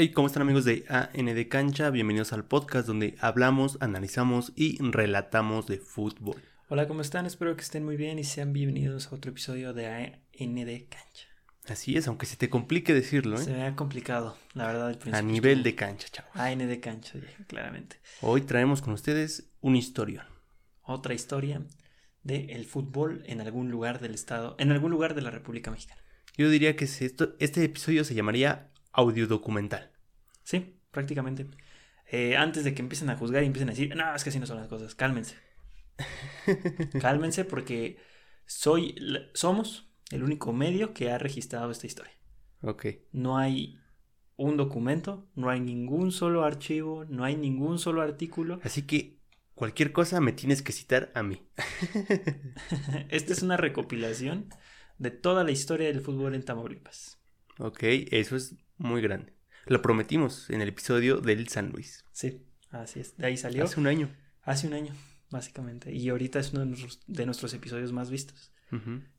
Hey, ¿cómo están amigos de AND Cancha? Bienvenidos al podcast donde hablamos, analizamos y relatamos de fútbol. Hola, ¿cómo están? Espero que estén muy bien y sean bienvenidos a otro episodio de AND Cancha. Así es, aunque se te complique decirlo, ¿eh? Se me ha complicado, la verdad, al A principio. nivel de cancha, chavos. AND Cancha, sí, claramente. Hoy traemos con ustedes un historión. Otra historia del fútbol en algún lugar del estado, en algún lugar de la República Mexicana. Yo diría que este episodio se llamaría audiodocumental. Sí, prácticamente. Eh, antes de que empiecen a juzgar y empiecen a decir, no, es que así no son las cosas, cálmense. cálmense porque soy, somos el único medio que ha registrado esta historia. Ok. No hay un documento, no hay ningún solo archivo, no hay ningún solo artículo. Así que cualquier cosa me tienes que citar a mí. Esta es una recopilación de toda la historia del fútbol en Tamaulipas. Ok, eso es muy grande. Lo prometimos en el episodio del San Luis. Sí, así es. De ahí salió Hace un año. hace un año, básicamente. Y ahorita es uno de nuestros, de nuestros episodios más vistos.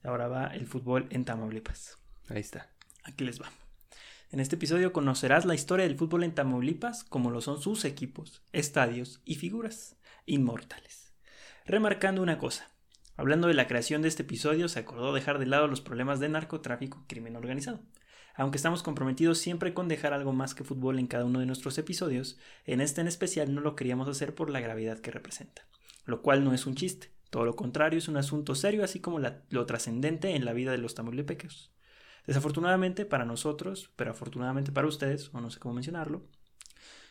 Ahora va el fútbol en Tamaulipas. Ahí está. Aquí les va. En este episodio conocerás la historia del fútbol en Tamaulipas, como lo son sus equipos, estadios y figuras inmortales. Remarcando una cosa, hablando de la creación de este episodio, se acordó dejar de lado los problemas de narcotráfico y crimen organizado. Aunque estamos comprometidos siempre con dejar algo más que fútbol en cada uno de nuestros episodios, en este en especial no lo queríamos hacer por la gravedad que representa, lo cual no es un chiste, todo lo contrario es un asunto serio así como la- lo trascendente en la vida de los tamaulipeques. Desafortunadamente para nosotros, pero afortunadamente para ustedes, o no sé cómo mencionarlo,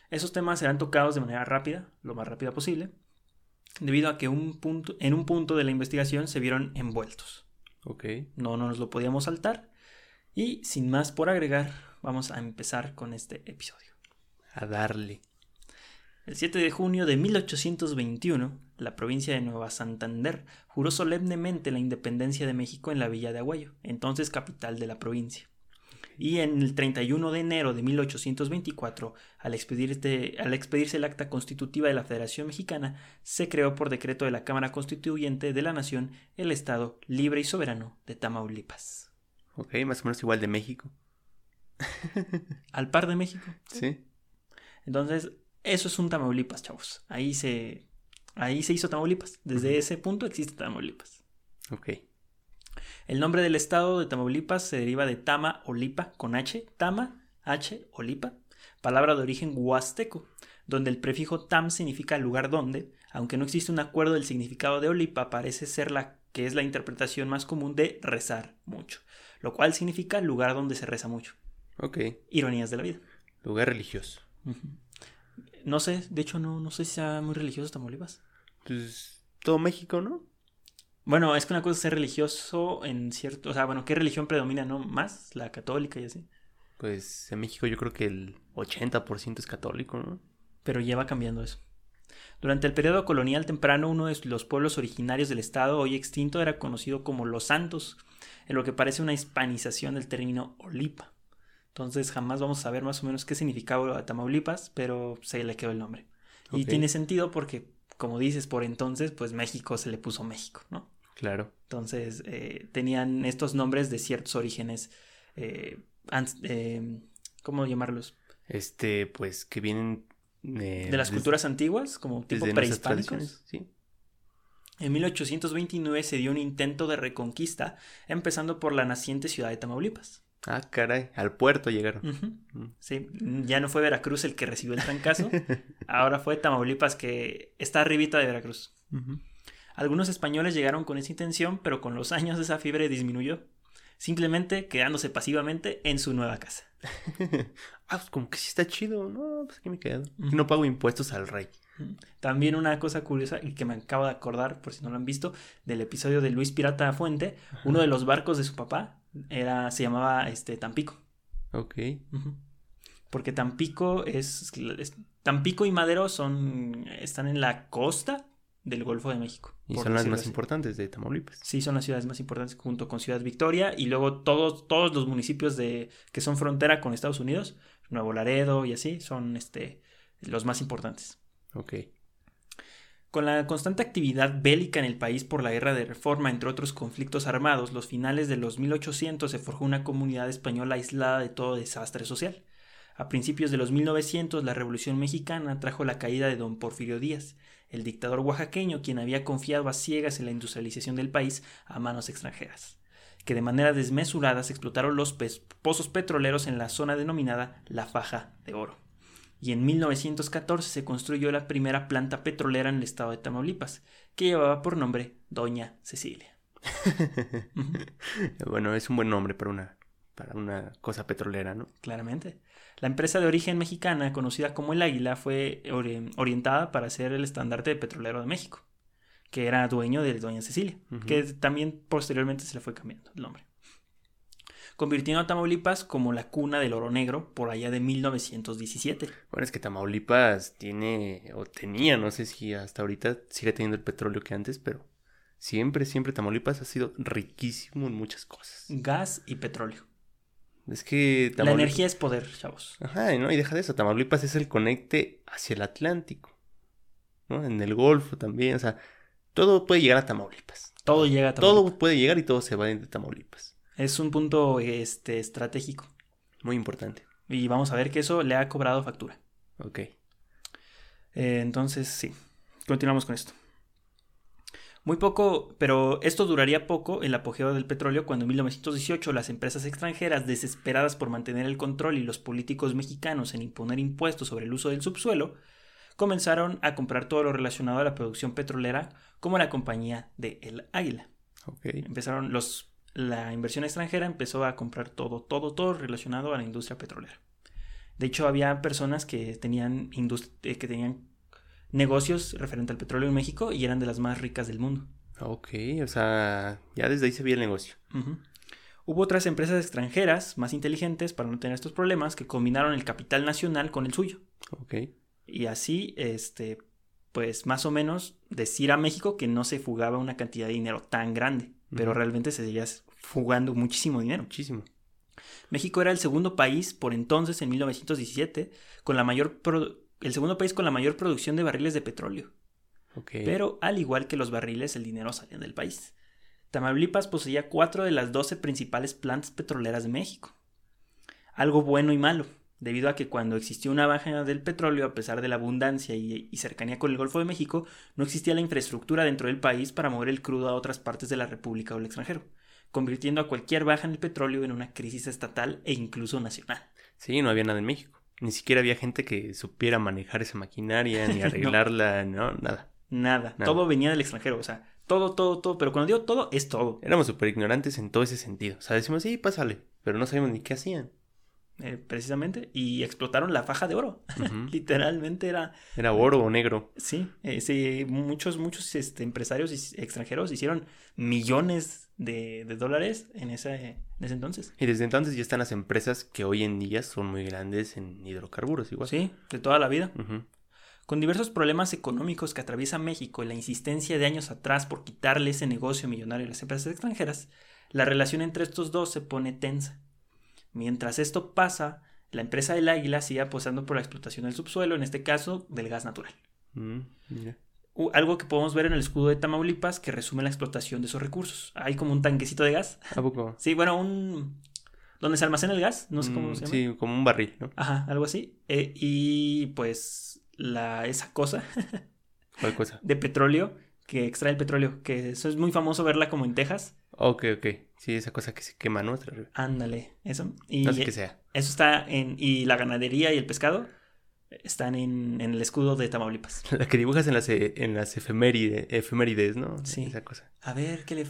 esos temas serán tocados de manera rápida, lo más rápida posible, debido a que un punto, en un punto de la investigación se vieron envueltos. Ok. No nos lo podíamos saltar. Y sin más por agregar, vamos a empezar con este episodio. A darle. El 7 de junio de 1821, la provincia de Nueva Santander juró solemnemente la independencia de México en la villa de Aguayo, entonces capital de la provincia. Y en el 31 de enero de 1824, al, expedirte- al expedirse el acta constitutiva de la Federación Mexicana, se creó por decreto de la Cámara Constituyente de la Nación el Estado libre y soberano de Tamaulipas. Ok, más o menos igual de México. Al par de México. Sí. Entonces, eso es un Tamaulipas, chavos. Ahí se, ahí se hizo Tamaulipas. Desde ese punto existe Tamaulipas. Ok. El nombre del estado de Tamaulipas se deriva de Tama o Lipa con H, Tama, H o Lipa, palabra de origen huasteco, donde el prefijo tam significa lugar donde, aunque no existe un acuerdo del significado de Olipa, parece ser la que es la interpretación más común de rezar mucho, lo cual significa lugar donde se reza mucho. Ok. Ironías de la vida. Lugar religioso. No sé, de hecho no, no sé si sea muy religioso Tamaulipas. Pues todo México, ¿no? Bueno, es que una cosa es ser religioso en cierto, o sea, bueno, ¿qué religión predomina, no? Más la católica y así. Pues en México yo creo que el 80% es católico, ¿no? Pero ya va cambiando eso. Durante el periodo colonial temprano, uno de los pueblos originarios del estado, hoy extinto, era conocido como Los Santos, en lo que parece una hispanización del término Olipa. Entonces jamás vamos a saber más o menos qué significaba Tamaulipas, pero se le quedó el nombre. Y tiene sentido porque, como dices, por entonces, pues México se le puso México, ¿no? Claro. Entonces eh, tenían estos nombres de ciertos orígenes, eh, eh, ¿cómo llamarlos? Este, pues que vienen eh, De las culturas antiguas, como tipo prehispánicos. sí. En 1829 se dio un intento de reconquista, empezando por la naciente ciudad de Tamaulipas. Ah, caray, al puerto llegaron. Mm. Sí, ya no fue Veracruz el que recibió el trancazo, ahora fue Tamaulipas que está arribita de Veracruz. Algunos españoles llegaron con esa intención, pero con los años esa fiebre disminuyó, simplemente quedándose pasivamente en su nueva casa. ah, pues como que sí está chido. No, pues aquí me quedo. Ujú. No pago impuestos al rey. También una cosa curiosa y que me acabo de acordar, por si no lo han visto, del episodio de Luis Pirata Fuente, uno de los barcos de su papá era, se llamaba este, Tampico. Ok. Porque Tampico es, es- Tampico y Madero son están en la costa del Golfo de México. Y son las más así. importantes de Tamaulipas. Sí, son las ciudades más importantes junto con Ciudad Victoria y luego todos, todos los municipios de, que son frontera con Estados Unidos, Nuevo Laredo y así, son este, los más importantes. Ok. Con la constante actividad bélica en el país por la guerra de reforma, entre otros conflictos armados, los finales de los 1800 se forjó una comunidad española aislada de todo desastre social. A principios de los 1900, la Revolución Mexicana trajo la caída de don Porfirio Díaz, el dictador oaxaqueño quien había confiado a ciegas en la industrialización del país a manos extranjeras, que de manera desmesurada se explotaron los pozos petroleros en la zona denominada la Faja de Oro. Y en 1914 se construyó la primera planta petrolera en el estado de Tamaulipas, que llevaba por nombre Doña Cecilia. bueno, es un buen nombre para una, para una cosa petrolera, ¿no? Claramente. La empresa de origen mexicana, conocida como el Águila, fue orientada para ser el estandarte de petrolero de México, que era dueño de Doña Cecilia, que también posteriormente se le fue cambiando el nombre. Convirtiendo a Tamaulipas como la cuna del oro negro por allá de 1917. Bueno, es que Tamaulipas tiene, o tenía, no sé si hasta ahorita sigue teniendo el petróleo que antes, pero siempre, siempre Tamaulipas ha sido riquísimo en muchas cosas. Gas y petróleo. Es que La energía es poder, chavos. Ajá, ¿no? Y deja de eso, Tamaulipas es el conecte hacia el Atlántico, ¿no? En el Golfo también, o sea, todo puede llegar a Tamaulipas. Todo llega a Tamaulipas. Todo puede llegar y todo se va de Tamaulipas. Es un punto este, estratégico. Muy importante. Y vamos a ver que eso le ha cobrado factura. Ok. Eh, entonces, sí. Continuamos con esto. Muy poco, pero esto duraría poco el apogeo del petróleo cuando en 1918 las empresas extranjeras, desesperadas por mantener el control y los políticos mexicanos en imponer impuestos sobre el uso del subsuelo, comenzaron a comprar todo lo relacionado a la producción petrolera, como la compañía de El Águila. Okay. Empezaron los, la inversión extranjera empezó a comprar todo, todo, todo relacionado a la industria petrolera. De hecho, había personas que tenían, eh, que tenían negocios referente al petróleo en México y eran de las más ricas del mundo. Ok, o sea, ya desde ahí se veía el negocio. Hubo otras empresas extranjeras más inteligentes para no tener estos problemas que combinaron el capital nacional con el suyo. Ok. Y así, este, pues más o menos decir a México que no se fugaba una cantidad de dinero tan grande, pero realmente se seguía fugando muchísimo dinero. Muchísimo. México era el segundo país por entonces, en 1917, con la mayor el segundo país con la mayor producción de barriles de petróleo. Pero al igual que los barriles, el dinero salía del país. Tamaulipas poseía cuatro de las doce principales plantas petroleras de México. Algo bueno y malo, debido a que cuando existió una baja del petróleo, a pesar de la abundancia y, cercanía con el Golfo de México, no existía la infraestructura dentro del país para mover el crudo a otras partes de la República o el extranjero, convirtiendo a cualquier baja en el petróleo en una crisis estatal e incluso nacional. Sí, no había nada en México. Ni siquiera había gente que supiera manejar esa maquinaria, ni arreglarla, no. nada. nada. Todo venía del extranjero, o sea, todo, todo, todo. Pero cuando digo todo, es todo. Éramos súper ignorantes en todo ese sentido. O sea, decimos, sí, pásale, pero no sabíamos ni qué hacían. Eh, precisamente, y explotaron la faja de oro. Literalmente era... Era oro o negro. Sí, eh, sí muchos, muchos este, empresarios extranjeros hicieron millones de, dólares en ese, ese entonces. Y desde entonces ya están las empresas que hoy en día son muy grandes en hidrocarburos igual. Sí, de toda la vida. Con diversos problemas económicos que atraviesa México y la insistencia de años atrás por quitarle ese negocio millonario a las empresas extranjeras, la relación entre estos dos se pone tensa. Mientras esto pasa, la empresa del Águila sigue apostando por la explotación del subsuelo, en este caso del gas natural. Mm, algo que podemos ver en el escudo de Tamaulipas que resume la explotación de esos recursos. Hay como un tanquecito de gas. ¿A poco? Sí, bueno, un... ¿Dónde se almacena el gas? No sé cómo mm, se llama. Sí, como un barril, ¿no? Ajá, algo así. Eh, y pues la, esa cosa. ¿Cuál cosa? De petróleo, que extrae el petróleo, que eso es muy famoso verla como en Texas. Ok, ok. Sí, esa cosa que se quema, ¿no? Ándale, eso. Y no sé qué sea. Eso está en... Y la ganadería y el pescado están en, el escudo de Tamaulipas. La que dibujas en las, e, en las efemérides, ¿no? Sí. Esa cosa. A ver, ¿qué le...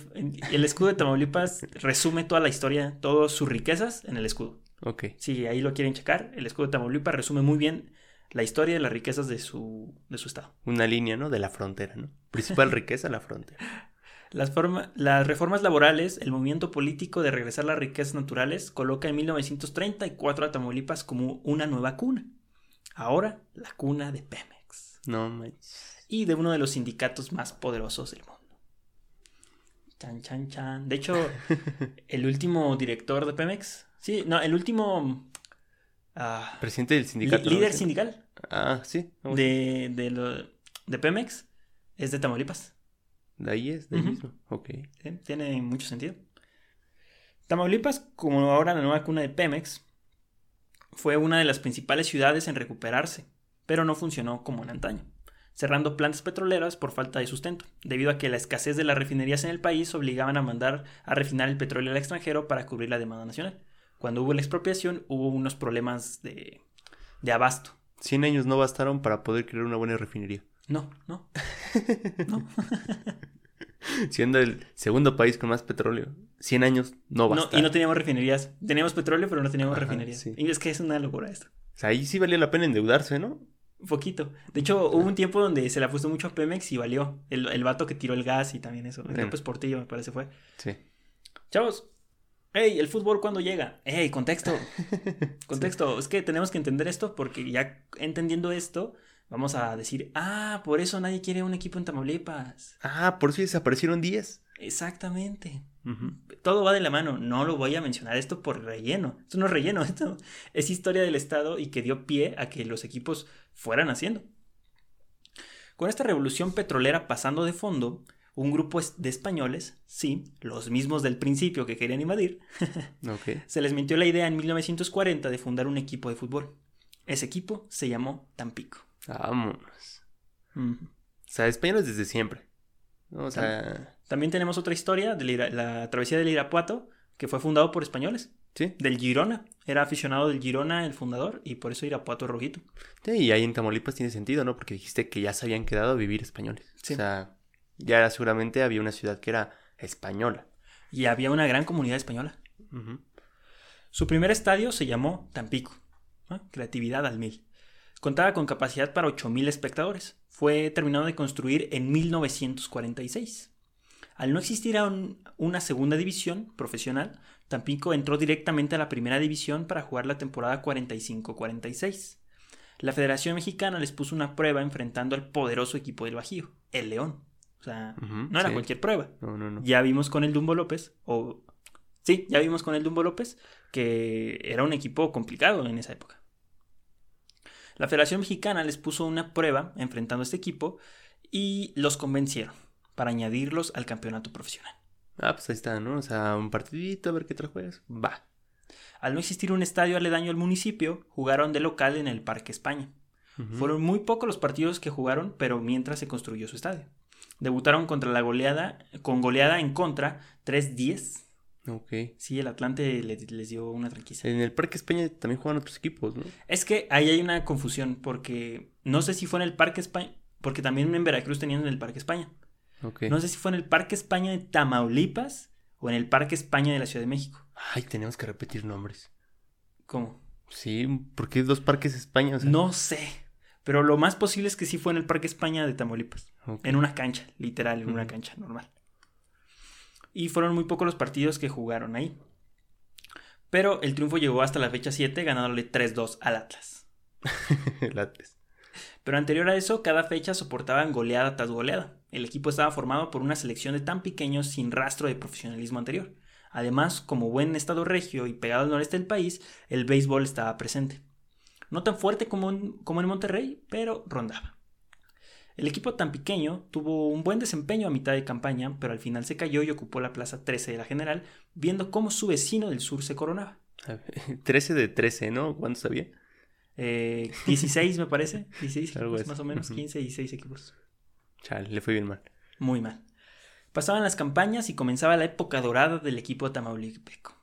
el escudo de Tamaulipas resume toda la historia, todas sus riquezas en el escudo. Ok. Si ahí lo quieren checar, el escudo de Tamaulipas resume muy bien la historia y las riquezas de su, de su estado. Una línea, ¿no? De la frontera, ¿no? Principal riqueza, la frontera. Las, las reformas laborales, el movimiento político de regresar las riquezas naturales, coloca en 1934 a Tamaulipas como una nueva cuna. Ahora, la cuna de Pemex. No manches. Y de uno de los sindicatos más poderosos del mundo. Chan, chan, chan. De hecho, el último director de Pemex. Sí, no, el último. Ah, Presidente del sindicato. líder sindical. Ah, sí. De, de, de Pemex. Es de Tamaulipas. De ahí es, de ahí mismo. Ok. tiene mucho sentido. Tamaulipas, como ahora la nueva cuna de Pemex, Fue una de las principales ciudades en recuperarse, pero no funcionó como en antaño, cerrando plantas petroleras por falta de sustento, debido a que la escasez de las refinerías en el país obligaban a mandar a refinar el petróleo al extranjero para cubrir la demanda nacional. Cuando hubo la expropiación hubo unos problemas de, de abasto. 100 años no bastaron para poder crear una buena refinería. No, no. no. Siendo el segundo país con más petróleo, 100 años no No, basta. y no teníamos refinerías. Teníamos petróleo, pero no teníamos Ajá, refinerías. sí. Y es que es una locura esto. O sea, ahí sí valía la pena endeudarse, ¿no? Poquito. De hecho, hubo un tiempo donde se le apostó mucho a Pemex y valió. El, el vato que tiró el gas y también eso. El. López Portillo, me parece fue. Sí. Chavos, hey, el fútbol cuándo llega? Hey, contexto. Contexto. Es que tenemos que entender esto porque ya entendiendo esto, vamos a decir, ah, por eso nadie quiere un equipo en Tamaulipas. Ah, por eso desaparecieron 10. Exactamente. Todo va de la mano. No lo voy a mencionar esto por relleno. Esto no es relleno, esto es historia del Estado y que dio pie a que los equipos fueran haciendo. Con esta revolución petrolera pasando de fondo, un grupo de españoles, sí, los mismos del principio que querían invadir, se les mintió la idea en 1940 de fundar un equipo de fútbol. Ese equipo se llamó Tampico. Vámonos. O sea, españoles desde siempre. ¿no? O sea, También tenemos otra historia de la, la travesía del Irapuato, que fue fundado por españoles. sí. Del Girona. Era aficionado del Girona el fundador y por eso Irapuato rojito. Sí, y ahí en Tamaulipas tiene sentido, ¿no? Porque dijiste que ya se habían quedado a vivir españoles. Sí. O sea, ya seguramente había una ciudad que era española. Y había una gran comunidad española. Su primer estadio se llamó Tampico. ¿no? Creatividad al mil. Contaba con capacidad para 8.000 espectadores. Fue terminado de construir en 1946. Al no existir aún una segunda división profesional, Tampico entró directamente a la primera división para jugar la temporada 45-46. La Federación Mexicana les puso una prueba enfrentando al poderoso equipo del Bajío, el León. O sea, no era sí. cualquier prueba. No, no, no. Ya vimos con el Dumbo López, o sí, ya vimos con el Dumbo López que era un equipo complicado en esa época. La Federación Mexicana les puso una prueba enfrentando a este equipo y los convencieron para añadirlos al campeonato profesional. Ah, pues ahí está, ¿no? O sea, un partidito, a ver qué tal juegas. Va. Al no existir un estadio aledaño al municipio, jugaron de local en el Parque España. Fueron muy pocos los partidos que jugaron, pero mientras se construyó su estadio. Debutaron contra la goleada, con goleada en contra, 3-10. Ok. Sí, el Atlante le- les dio una tranquisa. En el Parque España también juegan otros equipos, ¿no? Es que ahí hay una confusión porque no sé si fue en el Parque España, porque también en Veracruz tenían en el Parque España. No sé si fue en el Parque España de Tamaulipas o en el Parque España de la Ciudad de México. Ay, tenemos que repetir nombres. ¿Cómo? Sí, ¿por qué dos Parques España? O sea, No sé, pero lo más posible es que sí fue en el Parque España de Tamaulipas, en una cancha, literal, en una cancha normal. Y fueron muy pocos los partidos que jugaron ahí. Pero el triunfo llegó hasta la fecha 7 ganándole 3-2 al Atlas. El Atlas. Pero anterior a eso, cada fecha soportaban goleada tras goleada. El equipo estaba formado por una selección de tan pequeños sin rastro de profesionalismo anterior. Además, como buen estado regio y pegado al noreste del país, el béisbol estaba presente. No tan fuerte como en, como en Monterrey, pero rondaba. El equipo tan pequeño tuvo un buen desempeño a mitad de campaña, pero al final se cayó y ocupó la plaza 13 de la general, viendo cómo su vecino del sur se coronaba. A ver, 13 de 13, ¿no? ¿Cuántos había? Eh, 16 me parece, 16 Algo equipos más o menos, Ujú. 15, 16 equipos. Chale, le fue bien mal. Muy mal. Pasaban las campañas y comenzaba la época dorada del equipo tamaulipeco.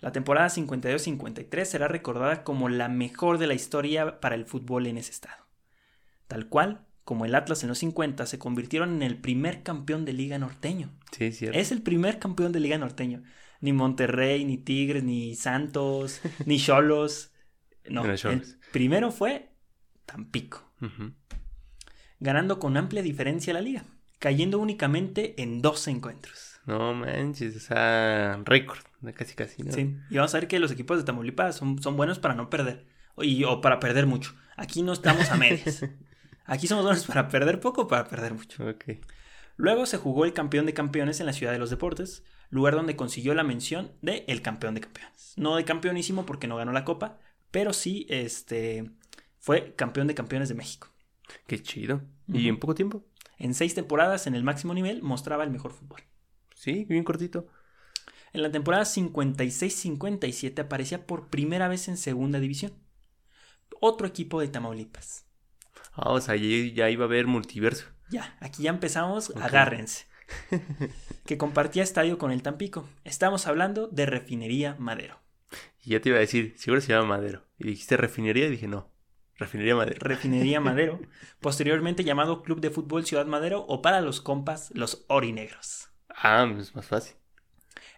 La temporada 52-53 será recordada como la mejor de la historia para el fútbol en ese estado. Tal cual, como el Atlas en los 50 se convirtieron en el primer campeón de liga norteño. Sí, es cierto. Es el primer campeón de liga norteño. Ni Monterrey, ni Tigres, ni Santos, ni Cholos. No, el primero fue Tampico ganando con amplia diferencia la liga, cayendo únicamente en dos encuentros. No manches, o sea, récord, casi casi, ¿no? Sí, y vamos a ver que los equipos de Tamaulipas son, son buenos para no perder, y, o para perder mucho. Aquí no estamos a medias. Aquí somos buenos para perder poco o para perder mucho. Luego se jugó el campeón de campeones en la Ciudad de los Deportes, lugar donde consiguió la mención de el campeón de campeones. No de campeonísimo porque no ganó la copa, pero sí este, fue campeón de campeones de México. Qué chido. ¿Y en poco tiempo? En seis temporadas en el máximo nivel mostraba el mejor fútbol. Sí, bien cortito. En la temporada 56-57 aparecía por primera vez en segunda división. Otro equipo de Tamaulipas. Ah, o sea, ya, ya iba a haber multiverso. Ya, aquí ya empezamos, agárrense. que compartía estadio con el Tampico. Estamos hablando de Refinería Madero. Y ya te iba a decir, seguro se llama Madero. Y dijiste refinería y dije no. Refinería Madero. Refinería Madero, posteriormente llamado Club de Fútbol Ciudad Madero o para los compas, los Orinegros. Ah, es más fácil.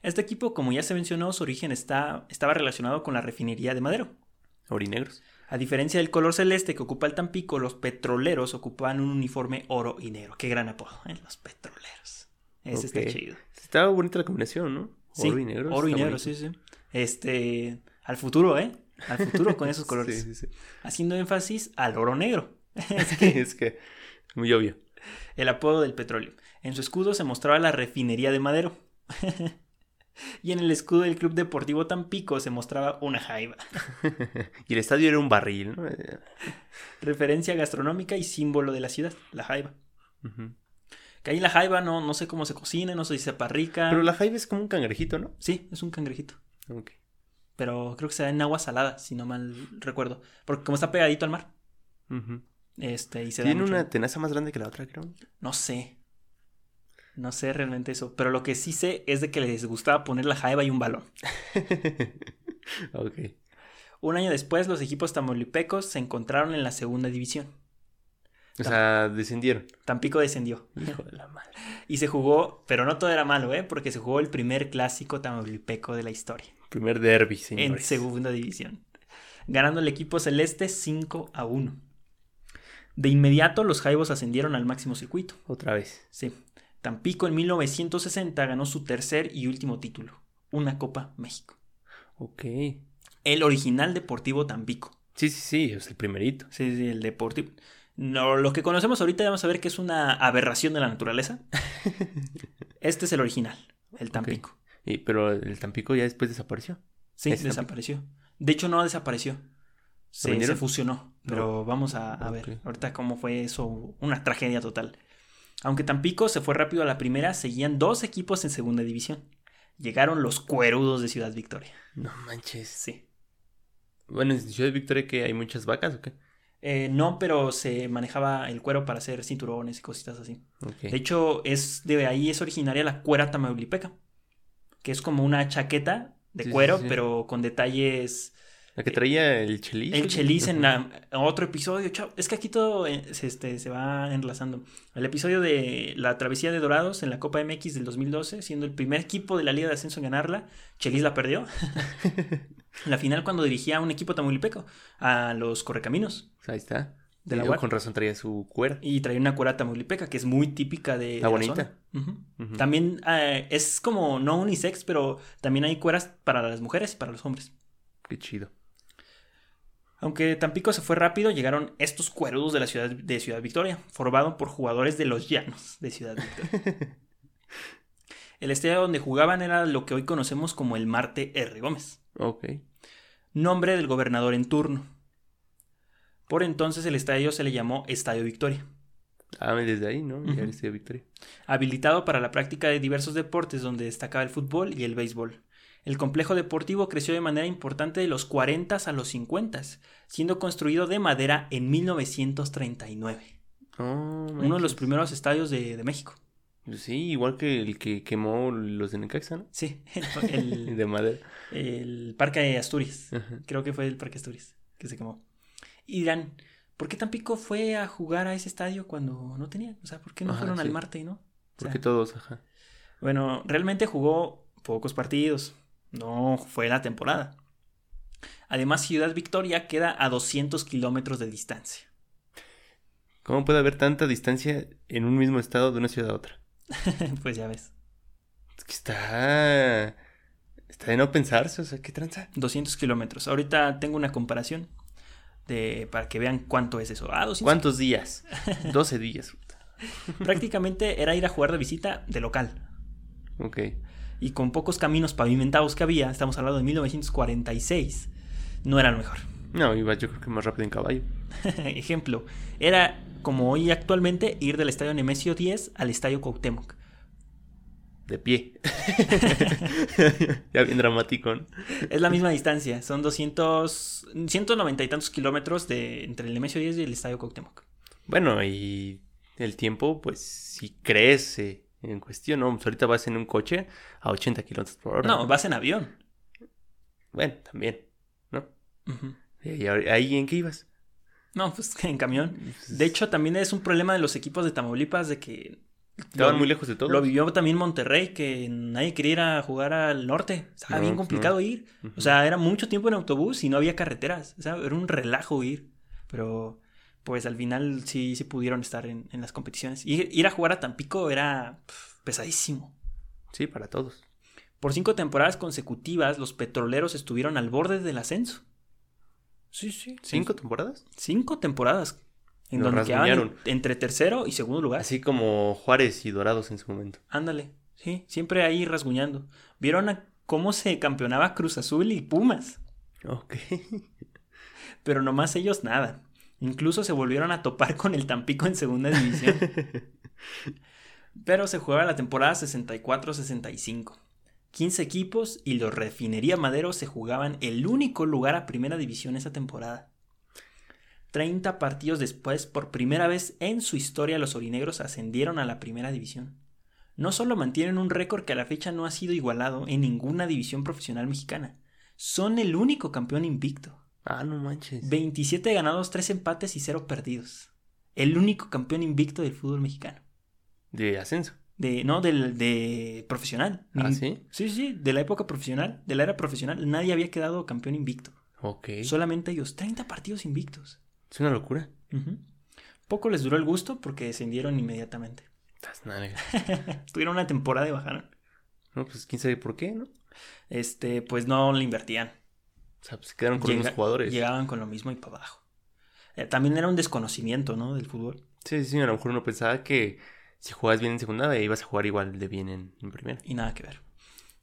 Este equipo, como ya se mencionó, su origen está, estaba relacionado con la refinería de Madero. Orinegros. A diferencia del color celeste que ocupa el Tampico, los petroleros ocupaban un uniforme oro y negro. Qué gran apodo, ¿eh? los petroleros. Ese está chido. Estaba bonita la combinación, ¿no? Sí, Oro y negro. Oro y negro, bonito. sí, sí. Este, al futuro, ¿eh? Al futuro con esos colores. Sí, sí, sí. Haciendo énfasis al oro negro. es que muy obvio. el apodo del petróleo. En su escudo se mostraba la refinería de Madero. Y en el escudo del Club Deportivo Tampico se mostraba una jaiba. y el estadio era un barril, ¿no? Referencia gastronómica y símbolo de la ciudad, la jaiba. Que ahí la jaiba no, no sé cómo se cocina, no sé si sepa rica. Pero la jaiba es como un cangrejito, ¿no? Sí, es un cangrejito. Ok. Pero creo que se da en agua salada, si no mal recuerdo. Porque como está pegadito al mar. Este, y se da Tiene mucho- una tenaza más grande que la otra, creo. No sé. No sé realmente eso. Pero lo que sí sé es de que les gustaba poner la jaiba y un balón. ok. Un año después, los equipos tamaulipecos se encontraron en la segunda división. O sea, descendieron. Tampico descendió. Hijo de la madre. Y se jugó, pero no todo era malo, ¿eh? Porque se jugó el primer clásico tamaulipeco de la historia. Primer derby, En señores. segunda división. Ganando el equipo celeste 5 a 1. De inmediato, los Jaibos ascendieron al máximo circuito. Otra vez. Sí. Tampico en 1960 ganó su tercer y último título, una Copa México. Ok. El original Deportivo Tampico. Sí, sí, sí, es el primerito. Sí, sí, el Deportivo. No, lo que conocemos ahorita vamos a ver que es una aberración de la naturaleza. Este es el original, el Tampico. Y, pero el Tampico ya después desapareció. Sí, desapareció. De hecho, no desapareció. Se, se fusionó. Pero No. vamos a, ver ahorita cómo fue eso. Una tragedia total. Aunque Tampico se fue rápido a la primera, seguían dos equipos en segunda división. Llegaron los cuerudos de Ciudad Victoria. No manches. Sí. Bueno, en Ciudad Victoria que hay muchas vacas o qué? Eh, no, pero se manejaba el cuero para hacer cinturones y cositas así. De hecho, es de ahí es originaria la cuera tamaulipeca, que es como una chaqueta de Sí, sí, cuero, sí. pero con detalles. La que traía el chelis. El chelis en, la- otro episodio, chao. Es que aquí todo eh, se, este, se va enlazando. El episodio de la travesía de Dorados en la Copa MX del 2012, siendo el primer equipo de la Liga de Ascenso en ganarla, Chelis la perdió. la final cuando dirigía a un equipo tamaulipeco, a los Correcaminos. Ahí está. De la con razón traía su cuera. Y traía una cuera tamaulipeca, que es muy típica de, La de bonita. zona. También eh, es como no unisex, pero también hay cueras para las mujeres y para los hombres. Qué chido. Aunque Tampico se fue rápido, llegaron estos cuerudos de la ciudad de Ciudad Victoria, formado por jugadores de los llanos de Ciudad Victoria. el estadio donde jugaban era lo que hoy conocemos como el Marte R. Gómez, Ok. nombre del gobernador en turno. Por entonces el estadio se le llamó Estadio Victoria. Ah, desde ahí, ¿no? Era Ciudad Victoria. habilitado para la práctica de diversos deportes donde destacaba el fútbol y el béisbol. El complejo deportivo creció de manera importante de los 40 a los 50, siendo construido de madera en 1939. Oh, Uno de los primeros estadios de, de México. Pues Sí, igual que el que quemó los de Necaxa, ¿no? Sí, el, el- De madera. el Parque de Asturias. Ajá. Creo que fue el Parque Asturias que se quemó. Y dirán, ¿por qué Tampico fue a jugar a ese estadio cuando no tenía? O sea, ¿por qué no Ajá, fueron al. Marte, no? O sea, Porque todos, ajá. Bueno, realmente jugó pocos partidos. No fue la temporada. Además, Ciudad Victoria queda a 200 kilómetros de distancia. ¿Cómo puede haber tanta distancia en un mismo estado de una ciudad a otra? pues ya ves. Es que está. Está de no pensarse, o sea, ¿qué tranza? 200 kilómetros. Ahorita tengo una comparación de, para que vean cuánto es eso. Ah, 200. ¿Cuántos días? 12 días. Prácticamente era ir a jugar de visita de local. Ok. Y con pocos caminos pavimentados que había, estamos hablando de 1946, no era lo mejor. No, iba yo creo que más rápido en caballo. Ejemplo, era como hoy actualmente ir del estadio Nemesio 10 al estadio Cuauhtémoc. de pie. ya bien dramático. ¿no? Es la misma distancia, son 200, 190 y tantos kilómetros de, entre el Nemesio 10 y el Estadio Cuauhtémoc. Bueno, y el tiempo, pues, si crece en cuestión, ¿no? Pues ahorita vas en un coche a 80 kilómetros por hora. No, vas en avión. Bueno, también, ¿no? ¿Y ahí en qué ibas? No, pues en camión. De hecho, también es un problema de los equipos de Tamaulipas de que... Estaban muy lejos de todo. Lo vivió también Monterrey, que nadie quería ir a jugar al norte. Estaba No, bien pues complicado ir. O sea, era mucho tiempo en autobús y no había carreteras. O sea, era un relajo ir. Pero, pues al final sí, sí pudieron estar en, en las competiciones. Ir, ir a jugar a Tampico era pesadísimo. Sí, para todos. Por cinco temporadas consecutivas, los petroleros estuvieron al borde del ascenso. Sí, sí. ¿Cinco temporadas? Cinco temporadas. En donde quedaban entre tercero y segundo lugar. Así como Juárez y Dorados en su momento. Ándale, sí, siempre ahí rasguñando. ¿Vieron a cómo se campeonaba Cruz Azul y Pumas? Ok. Pero nomás ellos nada. Incluso se volvieron a topar con el Tampico en segunda división. Pero se juega la temporada 64-65. 15 equipos y los Refinería Madero se jugaban el único lugar a primera división esa temporada. 30 partidos después, por primera vez en su historia, los orinegros ascendieron a la primera división. No solo mantienen un récord que a la fecha no ha sido igualado en ninguna división profesional mexicana, son el único campeón invicto. Ah, no manches. 27 ganados, 3 empates y 0 perdidos. El único campeón invicto del fútbol mexicano. De ascenso. De, no, del, de profesional. ¿Ah, sí? Sí, sí, de la época profesional, de la era profesional, nadie había quedado campeón invicto. Ok. Solamente ellos, 30 partidos invictos. Es una locura. Poco les duró el gusto porque descendieron inmediatamente. Tuvieron una temporada y bajaron. No, pues quién sabe por qué, ¿no? Este, pues no le invertían. O sea, pues se quedaron con Llega- unos jugadores. Llegaban con lo mismo y para abajo. Eh, también era un desconocimiento, ¿no? Del fútbol. Sí, sí, a lo mejor uno pensaba que si jugabas bien en segunda, ibas a jugar igual de bien en, en primera. y nada que ver.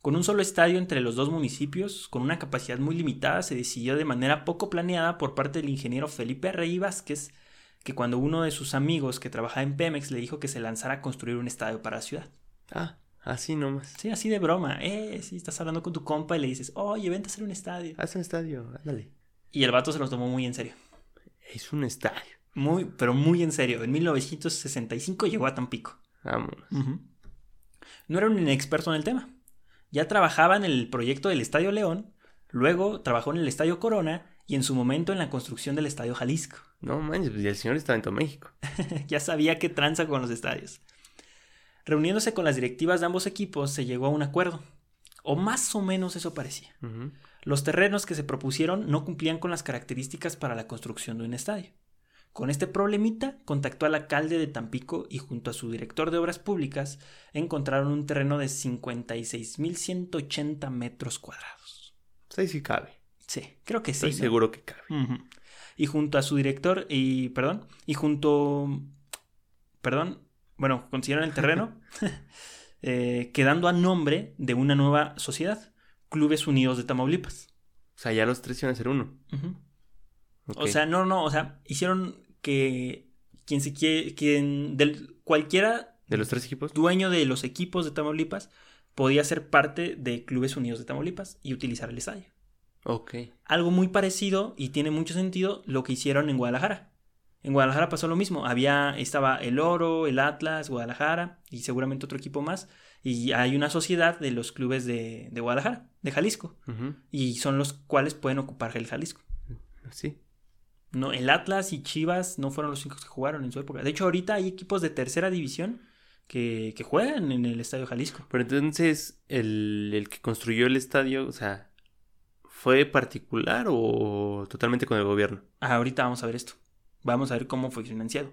Con un solo estadio entre los dos municipios, con una capacidad muy limitada, se decidió de manera poco planeada por parte del ingeniero Felipe Rey Vázquez que cuando uno de sus amigos que trabajaba en Pemex le dijo que se lanzara a construir un estadio para la ciudad. Ah, así nomás. Sí, así de broma. Eh, si estás hablando con tu compa y le dices, oye, vente a hacer un estadio. Haz un estadio, ándale. Y el vato se lo tomó muy en serio. Es un estadio. Muy, pero muy en serio. En 1965 llegó a Tampico. Vámonos. No era un inexperto en el tema. Ya trabajaba en el proyecto del Estadio León, luego trabajó en el Estadio Corona y en su momento en la construcción del Estadio Jalisco. No manches, pues, el señor estaba en todo México. ya sabía qué tranza con los estadios. Reuniéndose con las directivas de ambos equipos se llegó a un acuerdo. O más o menos eso parecía. Los terrenos que se propusieron no cumplían con las características para la construcción de un estadio. Con este problemita, contactó al alcalde de Tampico y junto a su director de obras públicas encontraron un terreno de 56.180 metros cuadrados. Ahí sí cabe. Sí, creo que sí. Estoy ¿no? seguro que cabe. Y junto a su director, y perdón, y junto, perdón, bueno, consiguieron el terreno, eh, quedando a nombre de una nueva sociedad, Clubes Unidos de Tamaulipas. O sea, ya los tres iban a ser uno. O sea, no, no, o sea, hicieron que quien se quiere, quien, del, cualquiera de los tres equipos. dueño de los equipos de Tamaulipas podía ser parte de Clubes Unidos de Tamaulipas y utilizar el estadio. Ok. Algo muy parecido y tiene mucho sentido lo que hicieron en Guadalajara. En Guadalajara pasó lo mismo. Había, estaba el Oro, el Atlas, Guadalajara y seguramente otro equipo más. Y hay una sociedad de los clubes de, de Guadalajara, de Jalisco. Y son los cuales pueden ocupar el Jalisco. Sí. No, el Atlas y Chivas no fueron los únicos que jugaron en su época. De hecho, ahorita hay equipos de tercera división que, que juegan en el Estadio Jalisco. Pero entonces, el, el que construyó el estadio, o sea, ¿fue particular o totalmente con el gobierno? Ah, ahorita vamos a ver esto. Vamos a ver cómo fue financiado.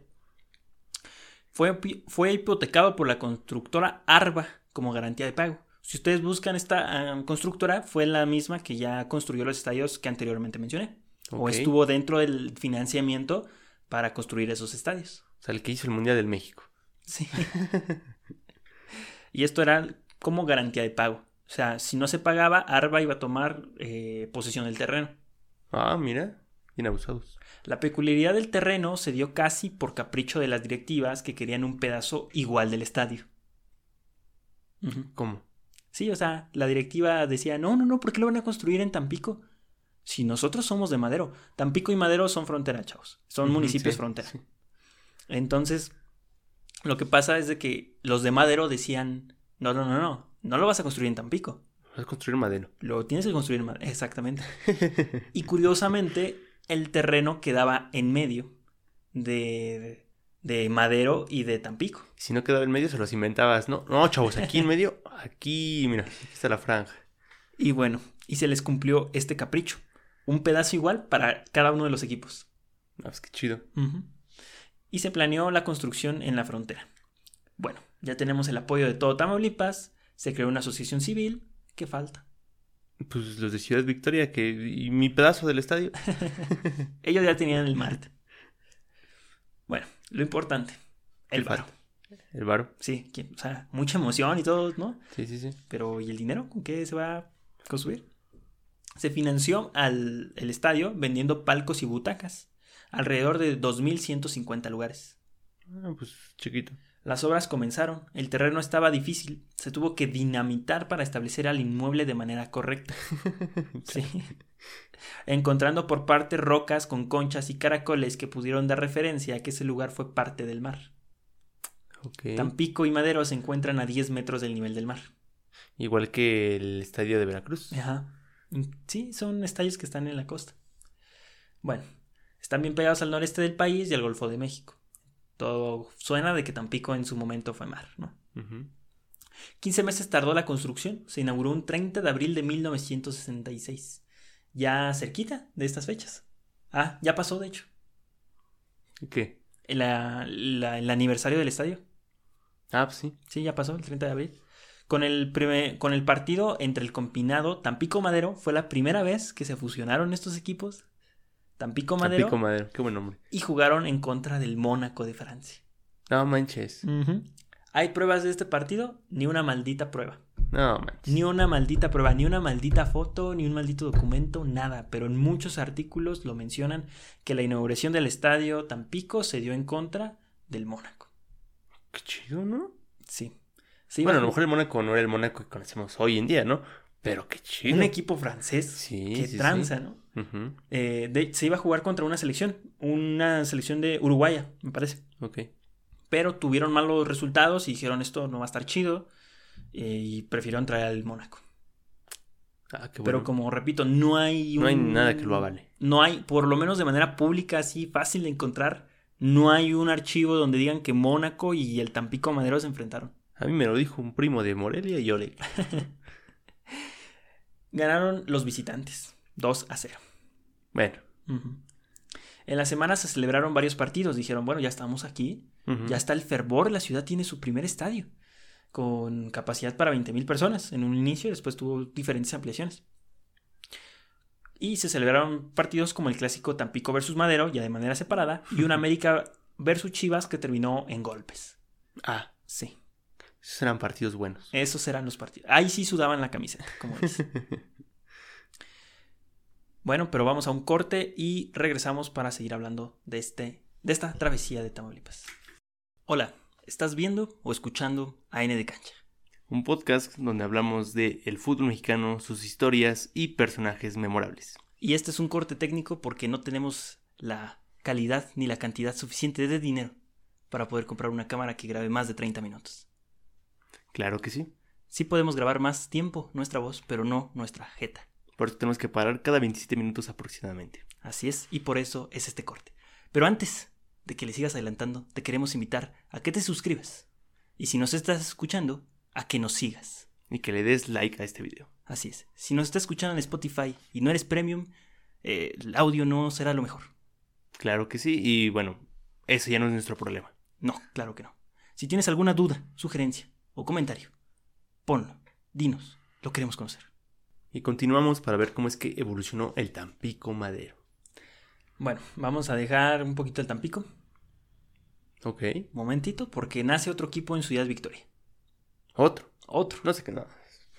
Fue, fue hipotecado por la constructora Arba como garantía de pago. Si ustedes buscan esta ah, constructora, fue la misma que ya construyó los estadios que anteriormente mencioné. O estuvo dentro del financiamiento para construir esos estadios. O sea, el que hizo el Mundial del México. Sí. y esto era como garantía de pago. O sea, si no se pagaba, Arba iba a tomar eh, posesión del terreno. Ah, mira. Bien abusados. La peculiaridad del terreno se dio casi por capricho de las directivas que querían un pedazo igual del estadio. ¿Cómo? Sí, o sea, la directiva decía, no, no, no, ¿por qué lo van a construir en Tampico? Si nosotros somos de Madero. Tampico y Madero son frontera, chavos. Son municipios sí, frontera. sí. Entonces, lo que pasa es de que los de Madero decían, no, no, no, no, no lo vas a construir en Tampico. Vas a construir madero. Lo tienes que construir en Madero. Exactamente. Y curiosamente, el terreno quedaba en medio de, de Madero y de Tampico. Si no quedaba en medio, se los inventabas. No, no, chavos, aquí en medio, aquí, mira, aquí está la franja. Y bueno, y se les cumplió este capricho. Un pedazo igual para cada uno de los equipos. Ah, pues qué chido. Y se planeó la construcción en la frontera. Bueno, ya tenemos el apoyo de todo Tamaulipas, se creó una asociación civil. ¿Qué falta? Pues los de Ciudad Victoria, que. Y mi pedazo del estadio. Ellos ya tenían el Marte. Bueno, lo importante, el ¿Qué varo. El varo. Sí, que- o sea, mucha emoción y todo, ¿no? Sí, sí, sí. Pero ¿y el dinero? ¿Con qué se va a construir? Se financió al el estadio vendiendo palcos y butacas, alrededor de 2.150 lugares. Ah, pues chiquito. Las obras comenzaron, el terreno estaba difícil, se tuvo que dinamitar para establecer al inmueble de manera correcta. Sí. Encontrando por parte rocas con conchas y caracoles que pudieron dar referencia a que ese lugar fue parte del mar. Ok. Tampico y Madero se encuentran a 10 metros del nivel del mar. Igual que el estadio de Veracruz. Ajá. Sí, son estadios que están en la costa. Bueno, están bien pegados al noreste del país y al Golfo de México. Todo suena de que Tampico en su momento fue mar, ¿no? Ujú. 15 meses tardó la construcción, se inauguró un 30 de abril de 1966. Ya cerquita de estas fechas. Ah, ya pasó, de hecho. ¿Qué? La- el aniversario del estadio. Ah, pues sí. Sí, ya pasó, el 30 de abril. Con el, primer- con el partido entre el combinado Tampico Madero, fue la primera vez que se fusionaron estos equipos. Tampico Madero. Tampico Madero. Qué buen nombre. y jugaron en contra del Mónaco de Francia. No manches. ¿Hay pruebas de este partido? Ni una maldita prueba. No manches. Ni una maldita prueba, ni una maldita foto, ni un maldito documento, nada. Pero en muchos artículos lo mencionan que la inauguración del estadio Tampico se dio en contra del Mónaco. Qué chido, ¿no? Sí. Sí, bueno, a lo mejor el Mónaco no era el Mónaco que conocemos hoy en día, ¿no? Pero qué chido. un equipo francés Sí, que sí, sí. tranza, Eh, de- se iba a jugar contra una selección, una selección de Uruguaya, me parece. Ok. Pero tuvieron malos resultados y dijeron esto no va a estar chido eh, y prefirieron traer al Mónaco. Ah, qué Pero bueno. como repito, no hay No hay un- nada que lo avale. No hay, por lo menos de manera pública, así fácil de encontrar, no hay un archivo donde digan que Mónaco y el Tampico Madero se enfrentaron. A mí me lo dijo un primo de Morelia y yo le... Ganaron los visitantes, 2 a 0. Bueno. En la semana se celebraron varios partidos. Dijeron, bueno, ya estamos aquí. Ya está el fervor. La ciudad tiene su primer estadio. Con capacidad para 20.000 personas. En un inicio, después tuvo diferentes ampliaciones. Y se celebraron partidos como el clásico Tampico versus Madero, ya de manera separada. Y un América versus Chivas que terminó en golpes. Ah, Sí, esos eran partidos buenos. esos eran los partidos. Ahí sí sudaban la camiseta, como dice. Bueno, pero vamos a un corte y regresamos para seguir hablando de, este, de esta travesía de Tamaulipas. Hola, ¿estás viendo o escuchando a N de Cancha? Un podcast donde hablamos de el fútbol mexicano, sus historias y personajes memorables. Y este es un corte técnico porque no tenemos la calidad ni la cantidad suficiente de dinero para poder comprar una cámara que grabe más de 30 minutos. Claro que sí. Sí podemos grabar más tiempo nuestra voz, pero no nuestra jeta. Por eso tenemos que parar cada 27 minutos aproximadamente. Así es, y por eso es este corte. Pero antes de que le sigas adelantando, te queremos invitar a que te suscribas. Y si nos estás escuchando, a que nos sigas. Y que le des like a este video. Así es. Si nos estás escuchando en Spotify y no eres premium, eh, el audio no será lo mejor. Claro que sí. Y bueno, eso ya no es nuestro problema. No, claro que no. Si tienes alguna duda, sugerencia o comentario, ponlo, dinos, lo queremos conocer. Y continuamos para ver cómo es que evolucionó el Tampico Madero. Bueno, vamos a dejar un poquito el Tampico, Ok. momentito, porque nace otro equipo en Ciudad Victoria. Otro. Otro. No sé qué no.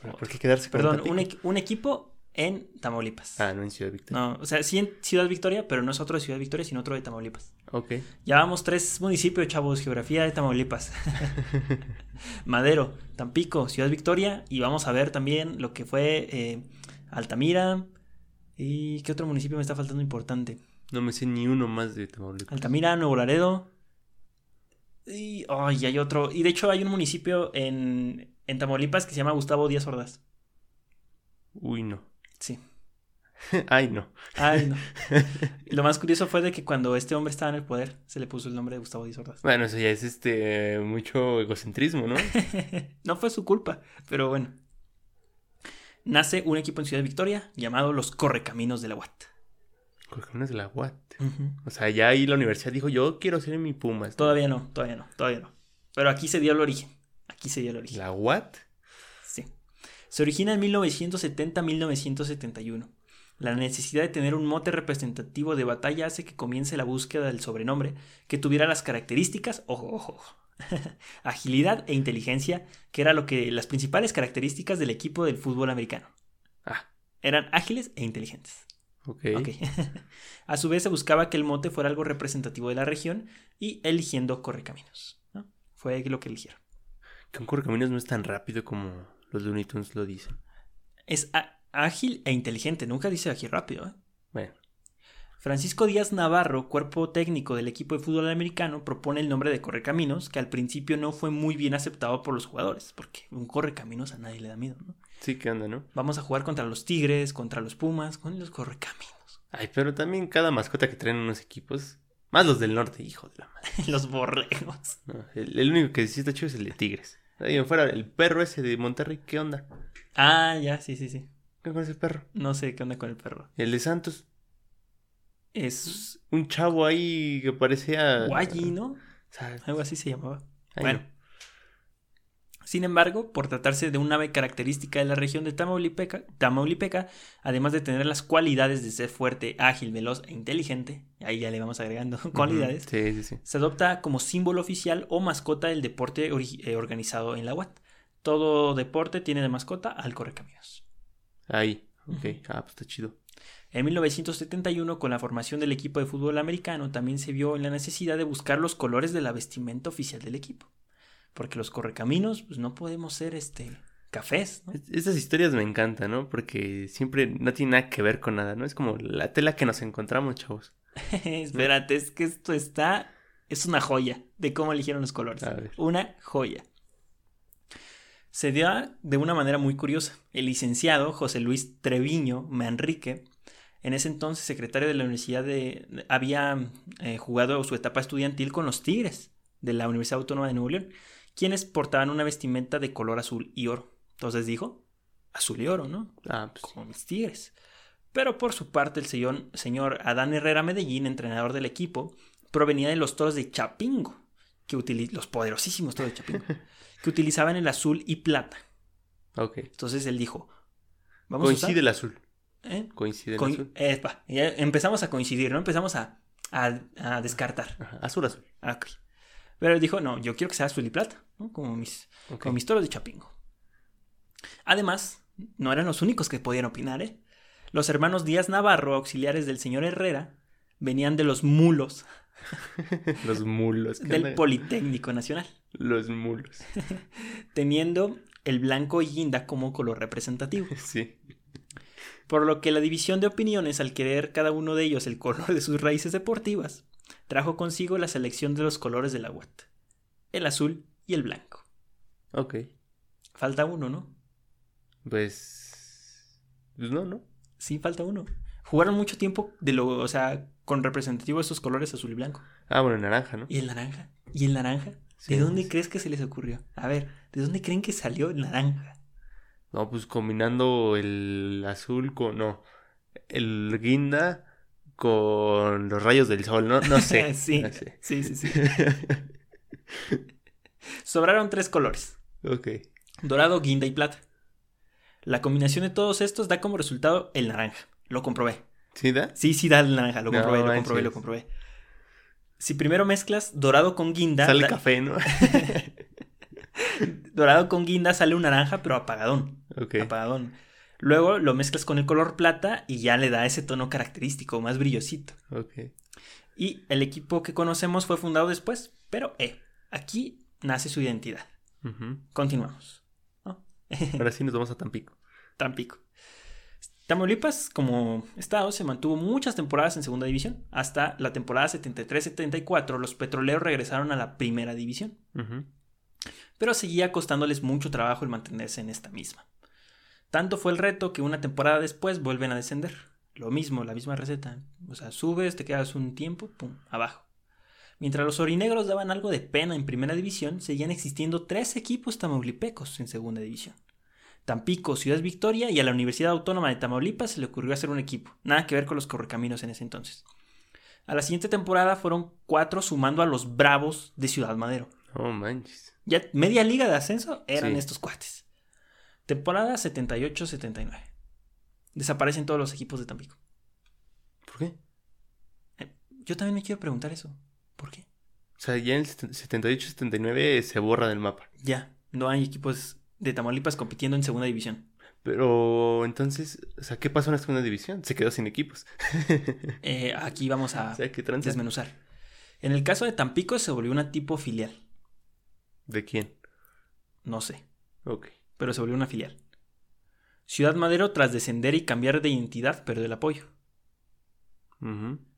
¿Por qué quedarse con Perdón, Tampico? un, equ- un equipo en Tamaulipas. Ah, no en Ciudad Victoria. No, o sea, sí en Ciudad Victoria, pero no es otro de Ciudad Victoria, sino otro de Tamaulipas. Ok. Ya vamos tres municipios, chavos, geografía de Tamaulipas. Madero, Tampico, Ciudad Victoria, y vamos a ver también lo que fue eh, Altamira. ¿Y qué otro municipio me está faltando importante? No me sé ni uno más de Tamaulipas. Altamira, Nuevo Laredo. Y ay, hay otro. Y de hecho hay un municipio en, en Tamaulipas que se llama Gustavo Díaz Ordaz. Uy, no. Sí. Ay, no. Ay, no. Lo más curioso fue de que cuando este hombre estaba en el poder, se le puso el nombre de Gustavo Díaz Ordaz. Bueno, eso ya es este mucho egocentrismo, ¿no? no fue su culpa, pero bueno. Nace un equipo en Ciudad Victoria llamado los Correcaminos de la UAT. Correcaminos de la UAT. O sea, ya ahí la universidad dijo, yo quiero ser mi Pumas. Todavía no, todavía no, todavía no. Pero aquí se dio el origen. Aquí se dio el origen. ¿La UAT? Se origina en 1970-1971. La necesidad de tener un mote representativo de batalla hace que comience la búsqueda del sobrenombre que tuviera las características, ojo, ojo, ojo, agilidad e inteligencia, que era lo que las principales características del equipo del fútbol americano. Ah. Eran ágiles e inteligentes. Ok. Ok. A su vez se buscaba que el mote fuera algo representativo de la región y eligiendo correcaminos. ¿no? Fue lo que eligieron. Que un correcaminos no es tan rápido como los Looney Tunes lo dicen. Es ágil e inteligente, nunca dice ágil rápido. ¿eh? Bueno, Francisco Díaz Navarro, cuerpo técnico del equipo de fútbol americano, propone el nombre de Correcaminos, que al principio no fue muy bien aceptado por los jugadores, porque un Correcaminos a nadie le da miedo, ¿no? sí que anda, ¿no? Vamos a jugar contra los Tigres, contra los Pumas, con los Correcaminos. Ay, pero también cada mascota que traen unos equipos, más los del norte, hijo de la madre. los borregos. No, el, el único que sí está chido es el de Tigres. Ahí fuera, el perro ese de Monterrey, ¿qué onda? Ah, ya, sí, sí, sí. ¿Qué con ese perro? No sé qué onda con el perro. El de Santos, Es un chavo ahí que parecía... Guayi, ¿no? O sea, Algo así se llamaba. Bueno. Sin embargo, por tratarse de un ave característica de la región de Tamaulipeca, Tamaulipeca, además de tener las cualidades de ser fuerte, ágil, veloz e inteligente, ahí ya le vamos agregando cualidades, Ujú, Sí, sí, sí. se adopta como símbolo oficial o mascota del deporte eh, organizado en la UAT. Todo deporte tiene de mascota al correcaminos. Ahí, ok. Ah, pues está chido. En 1971, con la formación del equipo de fútbol americano, también se vio en la necesidad de buscar los colores de la vestimenta oficial del equipo. Porque los correcaminos, pues no podemos ser este cafés, ¿no? Es- Estas historias me encantan, ¿no? Porque siempre no tiene nada que ver con nada, ¿no? Es como la tela que nos encontramos, chavos. Espérate, es que esto está. Es una joya de cómo eligieron los colores. A ver. Una joya. Se dio de una manera muy curiosa. El licenciado José Luis Treviño Manrique, en ese entonces secretario de la universidad de. había eh, jugado su etapa estudiantil con los Tigres de la Universidad Autónoma de Nuevo León, quienes portaban una vestimenta de color azul y oro. Entonces dijo: azul y oro, ¿no? Ah, pues sí. como mis Tigres. Pero por su parte, el señor, señor Adán Herrera Medellín, entrenador del equipo, provenía de los toros de Chapingo, que los poderosísimos toros de Chapingo, que utilizaban el azul y plata. Ok. Entonces él dijo: Vamos Coincide a el azul. ¿eh? Coincide el azul. Epa, ya empezamos a coincidir, ¿no? Empezamos a, a- a descartar. Ajá, azul, azul. Ah, ok. Pero él dijo: No, yo quiero que sea azul y plata, ¿no? Como mis, con mis toros de Chapingo. Además, no eran los únicos que podían opinar, ¿eh? Los hermanos Díaz Navarro, auxiliares del señor Herrera, venían de los mulos Los mulos. ¿qué del onda? Politécnico Nacional, Los mulos. teniendo el blanco y guinda como color representativo. Sí. Por lo que la división de opiniones, al querer cada uno de ellos el color de sus raíces deportivas, trajo consigo la selección de los colores de la UAT, el azul y el blanco. Ok. Falta uno, ¿no? Pues. Pues no, ¿no? Sí, falta uno. Jugaron mucho tiempo de lo, o sea, con representativo estos colores azul y blanco. Ah, bueno, naranja, ¿no? ¿Y el naranja? ¿Y el naranja? Sí, ¿De dónde crees que se les ocurrió? A ver, ¿de dónde creen que salió el naranja? No, pues combinando el azul con. No. El guinda con los rayos del sol, ¿no? No sé. sí, no sé. sí, sí, sí. Sobraron tres colores: ok. dorado, guinda y plata. La combinación de todos estos da como resultado el naranja. Lo comprobé. ¿Sí da? Sí, sí da el naranja. Lo No comprobé, lo comprobé, lo comprobé. Si primero mezclas dorado con guinda, Sale da- café, ¿no? dorado con guinda sale un naranja, pero apagadón. ok. Apagadón. Luego lo mezclas con el color plata y ya le da ese tono característico, más brillosito. Ok. Y el equipo que conocemos fue fundado después, pero eh, aquí nace su identidad. Continuamos. ¿no? Ahora sí nos vamos a Tampico. Tampico. Tamaulipas, como estado, se mantuvo muchas temporadas en segunda división. Hasta la temporada 73-74, los petroleros regresaron a la primera división. Pero seguía costándoles mucho trabajo el mantenerse en esta misma. Tanto fue el reto que una temporada después vuelven a descender. Lo mismo, la misma receta. O sea, subes, te quedas un tiempo, pum, abajo. Mientras los orinegros daban algo de pena en primera división, seguían existiendo tres equipos tamaulipecos en segunda división. Tampico, Ciudad Victoria y a la Universidad Autónoma de Tamaulipas se le ocurrió hacer un equipo. Nada que ver con los correcaminos en ese entonces. A la siguiente temporada fueron cuatro sumando a los Bravos de Ciudad Madero. Oh, manches. Ya media liga de ascenso eran Sí. estos cuates. Temporada 78-79. Desaparecen todos los equipos de Tampico. ¿Por qué? Yo también me quiero preguntar eso. ¿Por qué? O sea, ya en el 78-79 se borra del mapa. Ya, no hay equipos de Tamaulipas compitiendo en segunda división. Pero entonces, o sea, ¿qué pasó en la segunda división? Se quedó sin equipos. Eh, aquí vamos a desmenuzar. En el caso de Tampico se volvió una tipo filial. ¿De quién? No sé, Ok. Pero se volvió una filial. Ciudad Madero, tras descender y cambiar de identidad, perdió el apoyo.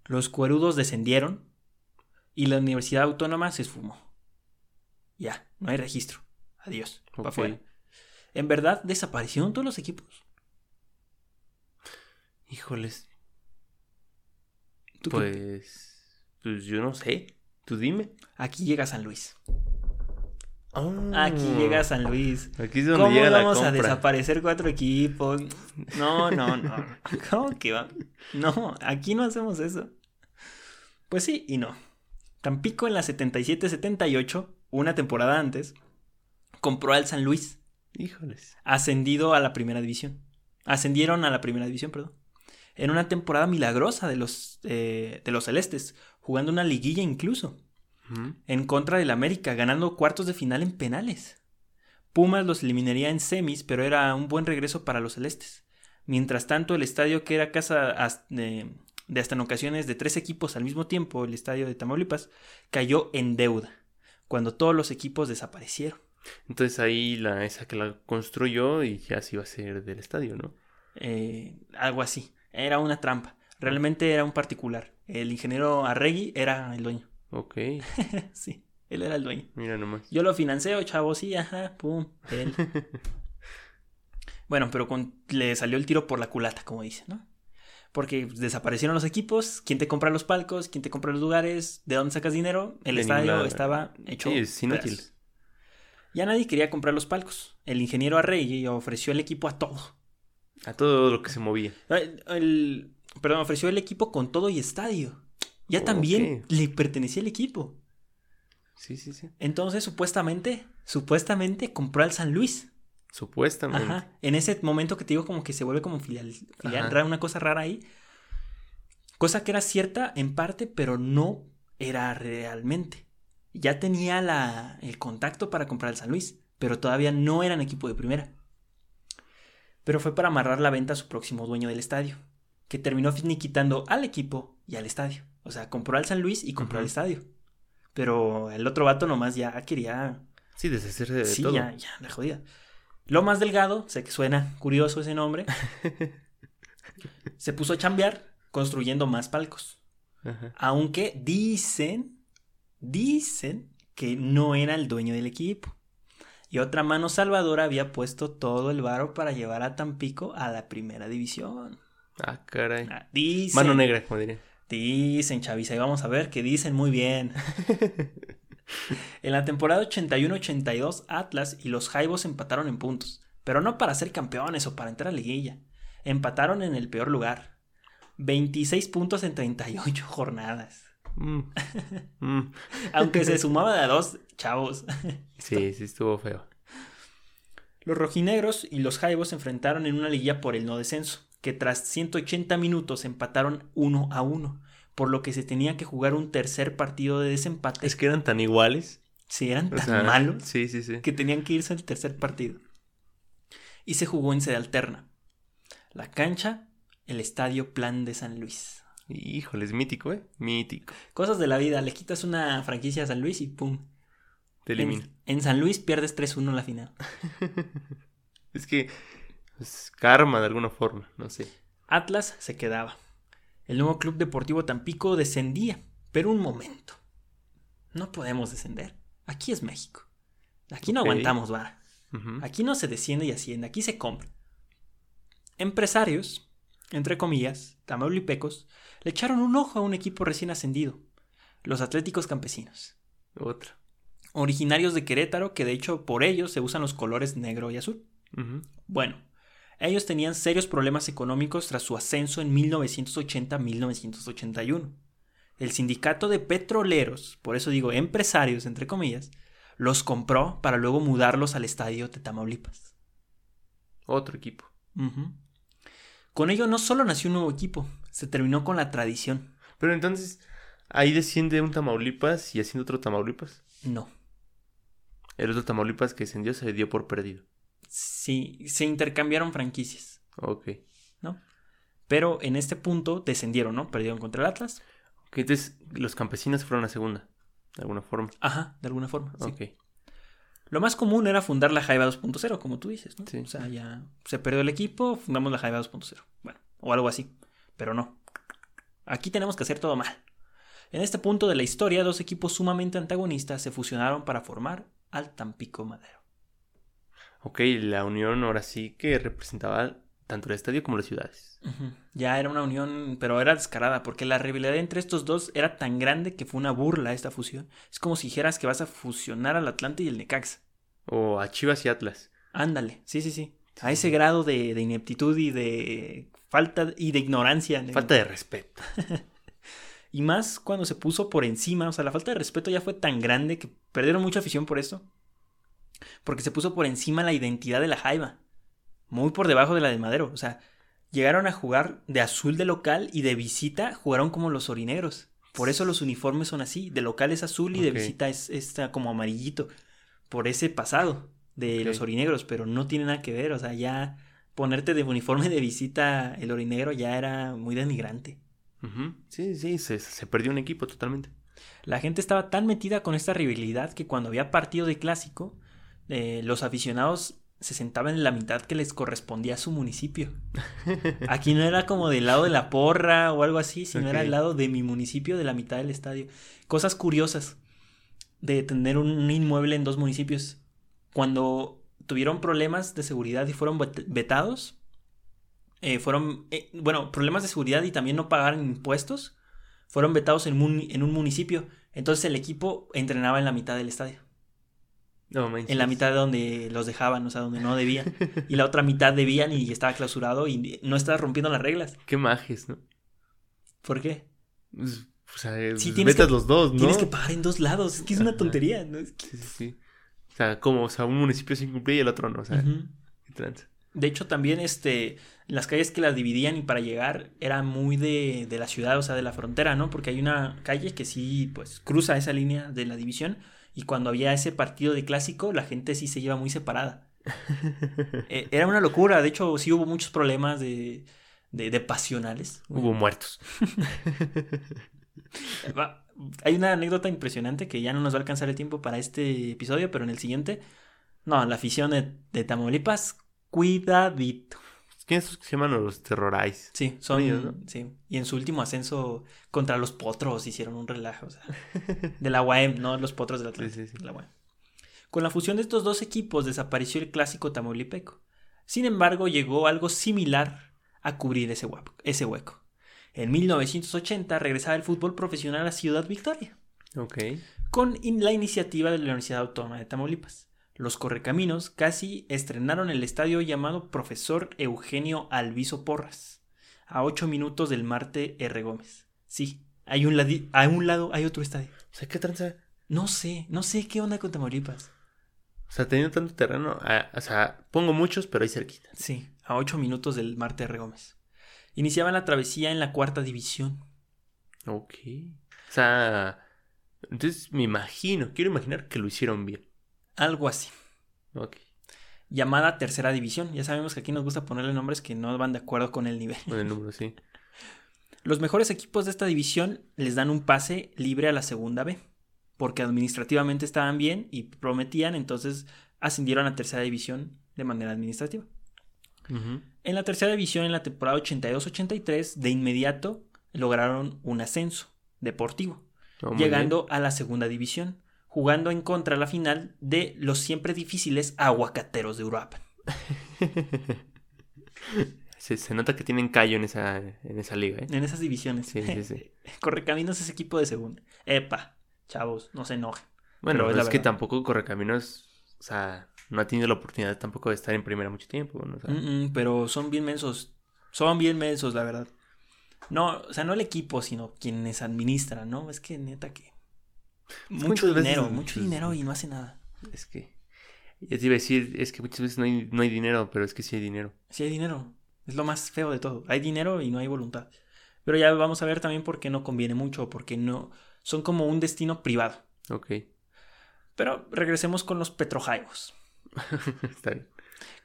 Los cuerudos descendieron y la Universidad Autónoma se esfumó. Ya, no hay registro. Adiós. pa' Ok. afuera. En verdad, desaparecieron todos los equipos. Híjoles, ¿Tú qué- pues... Pues yo no sé. Tú dime. Aquí llega San Luis. Aquí llega San Luis. Aquí es donde ¿Cómo llega la vamos a desaparecer cuatro equipos? No, no, no. ¿Cómo que va? No, aquí no hacemos eso. Pues sí y no. Tampico en la 77-78, una temporada antes, compró al San Luis, Híjoles. ascendido a la primera división. Ascendieron a la primera división, perdón. En una temporada milagrosa de los, eh, de los celestes, jugando una liguilla incluso En contra del América, ganando cuartos de final en penales. Pumas los eliminaría en semis, pero era un buen regreso para los celestes. Mientras tanto, el estadio que era casa as- de, de hasta en ocasiones de tres equipos al mismo tiempo, el estadio de Tamaulipas, cayó en deuda, cuando todos los equipos desaparecieron. Entonces ahí la esa que la construyó y ya se iba a ser del estadio, ¿no? Eh, algo así. Era una trampa. Realmente era un particular. El ingeniero Arregui era el dueño. Ok, sí, él era el dueño. mira nomás. Yo lo financeo, chavo, sí, ajá, pum, él. bueno, pero con- le salió el tiro por la culata, como dice, ¿no? Porque desaparecieron los equipos, ¿quién te compra los palcos? ¿Quién te compra los lugares? ¿De dónde sacas dinero? El De estadio estaba hecho. Sí, es inútil. pedazos. Ya nadie quería comprar los palcos. El ingeniero Arregui ofreció el equipo a todo. A todo lo que se movía. El, el- perdón, ofreció el equipo con todo y estadio. Ya también le pertenecía el equipo. Sí, sí, sí. Entonces, supuestamente, supuestamente compró al San Luis. Supuestamente. Ajá. En ese momento que te digo como que se vuelve como filial, rara, una cosa rara ahí. Cosa que era cierta en parte, pero no era realmente. Ya tenía la, el contacto para comprar al San Luis, pero todavía no eran equipo de primera. Pero fue para amarrar la venta a su próximo dueño del estadio, que terminó finiquitando al equipo y al estadio. O sea, compró al San Luis y compró al estadio. Pero el otro vato nomás ya quería Sí, deshacerse de sí, todo. ya, ya, la jodida. Lo más delgado, sé que suena curioso ese nombre, se puso a chambear construyendo más palcos. Ajá. Aunque dicen, dicen que no era el dueño del equipo. Y otra mano salvadora había puesto todo el varo para llevar a Tampico a la primera división. Ah, caray. Ah, Dicen, Mano negra, como diría. Dicen, Chavisa, y vamos a ver que dicen muy bien. en la temporada 81-82, Atlas y los Jaibos empataron en puntos, pero no para ser campeones o para entrar a liguilla. Empataron en el peor lugar. 26 puntos en 38 jornadas. Mm. Mm. Aunque se sumaba de a dos chavos. Sí, sí estuvo feo. Los rojinegros y los Jaibos se enfrentaron en una liguilla por el no descenso, que tras 180 minutos empataron 1 a 1, por lo que se tenía que jugar un tercer partido de desempate. Es que eran tan iguales. Si eran o tan sea, malos Sí, sí, sí. que tenían que irse al tercer partido. Y se jugó en sede alterna. La cancha, el estadio Plan de San Luis. Híjole, es mítico, ¿eh? Mítico. Cosas de la vida, le quitas una franquicia a San Luis y ¡pum! Te elimina. En, en San Luis pierdes 3-1 en la final. es que es karma de alguna forma, no sé. Atlas se quedaba. El nuevo Club Deportivo Tampico descendía, pero un momento. No podemos descender. Aquí es México. Aquí no aguantamos vara. Ujú. Aquí no se desciende y asciende, aquí se compra. Empresarios, entre comillas, tamaulipecos, le echaron un ojo a un equipo recién ascendido, los Atléticos Campesinos, Otra. originarios de Querétaro, que de hecho por ellos se usan los colores negro y azul. Bueno, ellos tenían serios problemas económicos tras su ascenso en 1980-1981. El sindicato de petroleros, por eso digo empresarios, entre comillas, los compró para luego mudarlos al estadio de Tamaulipas. Otro equipo. Con ello no solo nació un nuevo equipo, se terminó con la tradición. Pero entonces, ahí desciende un Tamaulipas y asciende otro Tamaulipas. No. El otro Tamaulipas que descendió se dio por perdido. Sí, se intercambiaron franquicias, Ok. ¿no? Pero en este punto descendieron, ¿no? Perdieron contra el Atlas. Ok, entonces los campesinos fueron a segunda, de alguna forma. Ajá, de alguna forma. sí. Ok. Lo más común era fundar la Jaiba 2.0, como tú dices, ¿no? Sí. O sea, ya se perdió el equipo, fundamos la Jaiba 2.0. Bueno, o algo así. Pero no. Aquí tenemos que hacer todo mal. En este punto de la historia, dos equipos sumamente antagonistas se fusionaron para formar al Tampico Madero. Ok, la unión ahora sí que representaba tanto el estadio como las ciudades. Ya era una unión, pero era descarada, porque la rivalidad entre estos dos era tan grande que fue una burla esta fusión. Es como si dijeras que vas a fusionar al Atlante y el Necaxa. O a Chivas y Atlas. Ándale, sí, sí, sí. A ese grado de, de ineptitud y de falta y de ignorancia. ¿no? Falta de respeto. Y más cuando se puso por encima, o sea, la falta de respeto ya fue tan grande que perdieron mucha afición por esto. Porque se puso por encima la identidad de la Jaiba. Muy por debajo de la del Madero. O sea, llegaron a jugar de azul de local y de visita jugaron como los orinegros. Por eso los uniformes son así. De local es azul y de visita es, está como amarillito. Por ese pasado de los orinegros. Pero no tiene nada que ver. O sea, ya ponerte de uniforme de visita el orinegro ya era muy denigrante. Sí, sí, se, se perdió un equipo totalmente. La gente estaba tan metida con esta rivalidad que cuando había partido de clásico, eh, los aficionados se sentaban en la mitad que les correspondía a su municipio. Aquí no era como del lado de la porra o algo así, sino era del lado de mi municipio, de la mitad del estadio. Cosas curiosas de tener un inmueble en dos municipios. Cuando tuvieron problemas de seguridad y fueron vet- vetados, eh, fueron, eh, bueno, problemas de seguridad y también no pagaron impuestos, fueron vetados en, en un municipio. Entonces el equipo entrenaba en la mitad del estadio. No, manches. En la mitad de donde los dejaban, o sea, donde no debían. Y la otra mitad debían y estaba clausurado y no estaba rompiendo las reglas. Qué majes, ¿no? ¿Por qué? Pues, O sea, Sí, pues, que- los dos, ¿no? Tienes que pagar en dos lados. Es que es una tontería. ¿no? Es que- Sí, sí, sí. O sea, como, o sea, un municipio sin cumplir y el otro no, o sea. De hecho, también este, las calles que las dividían y para llegar era muy de, de la ciudad, o sea, de la frontera, ¿no? Porque hay una calle que sí, pues, cruza esa línea de la división y cuando había ese partido de clásico, la gente sí se iba muy separada. Eh, era una locura, de hecho, sí hubo muchos problemas de, de, de pasionales. Hubo muertos. Hay una anécdota impresionante que ya no nos va a alcanzar el tiempo para este episodio, pero en el siguiente, no, la afición de, de Tamaulipas, cuidadito. ¿Quiénes se llaman los terrorais? Sí, son. ellos, ¿no? Sí. Y en su último ascenso contra los potros hicieron un relajo. O sea, de la UAM, no los potros del Atlante. Sí, sí, sí. la UAM. Con la fusión de estos dos equipos desapareció el clásico tamaulipeco. Sin embargo, llegó algo similar a cubrir ese, hueco- ese hueco. En 1980 regresaba el fútbol profesional a Ciudad Victoria Ok. con la iniciativa de la Universidad Autónoma de Tamaulipas. Los Correcaminos casi estrenaron el estadio llamado Profesor Eugenio Alviso Porras, a 8 minutos del Marte R. Gómez. Sí, hay un ladi- a un lado hay otro estadio. O sea, ¿qué tranza? No sé, no sé qué onda con Tamaulipas. O sea, teniendo tanto terreno, ah, o sea, pongo muchos, pero ahí cerquita. Sí, a 8 minutos del Marte R. Gómez. Iniciaban la travesía en la cuarta división. Ok. O sea, entonces me imagino, quiero imaginar que lo hicieron bien. Algo así. Ok. llamada Tercera División. Ya sabemos que aquí nos gusta ponerle nombres que no van de acuerdo con el nivel. Con el número, sí. Los mejores equipos de esta división les dan un pase libre a la Segunda B, porque administrativamente estaban bien y prometían, entonces ascendieron a Tercera División de manera administrativa. En la tercera división, en la temporada 82-83, de inmediato lograron un ascenso deportivo, Oh, llegando a la segunda división, jugando en contra la final de los siempre difíciles aguacateros de Uruapan. Se, se nota que tienen callo en esa, en esa liga, ¿eh? En esas divisiones. Sí, sí, sí. Correcaminos es equipo de segunda. Epa, chavos, no se enojen. Bueno, Pero es es, que tampoco Correcaminos, o sea, no ha tenido la oportunidad tampoco de estar en primera mucho tiempo, ¿no? O sea, Mm, mm, pero son bien mensos. Son bien mensos, la verdad. No, o sea, no el equipo, sino quienes administran, ¿no? Es que neta que. Mucho veces, dinero, mucho dinero y no hace nada. es que... Ya te iba a decir, es que muchas veces no hay, no hay dinero, pero es que sí hay dinero. Sí hay dinero. Es lo más feo de todo. Hay dinero y no hay voluntad. Pero ya vamos a ver también por qué no conviene mucho, porque no. Son como un destino privado. Ok, Pero regresemos con los petrojaivos. está bien.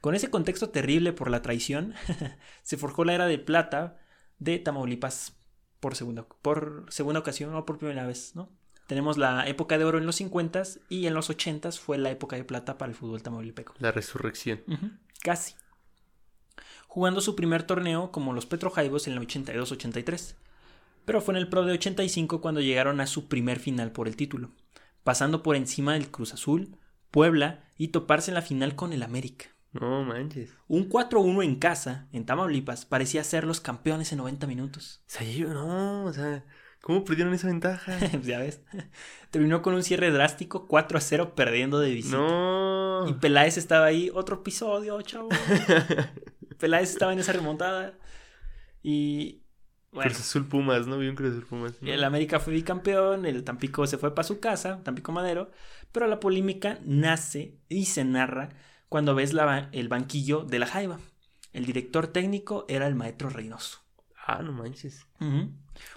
Con ese contexto terrible por la traición, se forjó la era de plata de Tamaulipas por segunda, por segunda ocasión o por primera vez, ¿no? Tenemos la época de oro en los 50 y en los 80 fue la época de plata para el fútbol tamaulipeco. La resurrección. Casi. Jugando su primer torneo como los Petrojaivos en el 82-83. Pero fue en el Pro de 85 cuando llegaron a su primer final por el título, pasando por encima del Cruz Azul, Puebla y toparse en la final con el América. No manches. Un 4-1 en casa, en Tamaulipas, parecía ser los campeones en 90 minutos. O sea, yo no, o sea, ¿cómo perdieron esa ventaja? ya ves. Terminó con un cierre drástico, 4-0 perdiendo de visita. no. Y Peláez estaba ahí, otro episodio, chavo. Peláez estaba en esa remontada. Y bueno, Cruz Azul Pumas, ¿no? Vi un Cruz Azul Pumas. ¿no? el América fue bicampeón, el Tampico se fue para su casa, Tampico Madero, pero la polémica nace y se narra cuando ves la el banquillo de la Jaiba. El director técnico era el maestro Reynoso. Ah, no manches.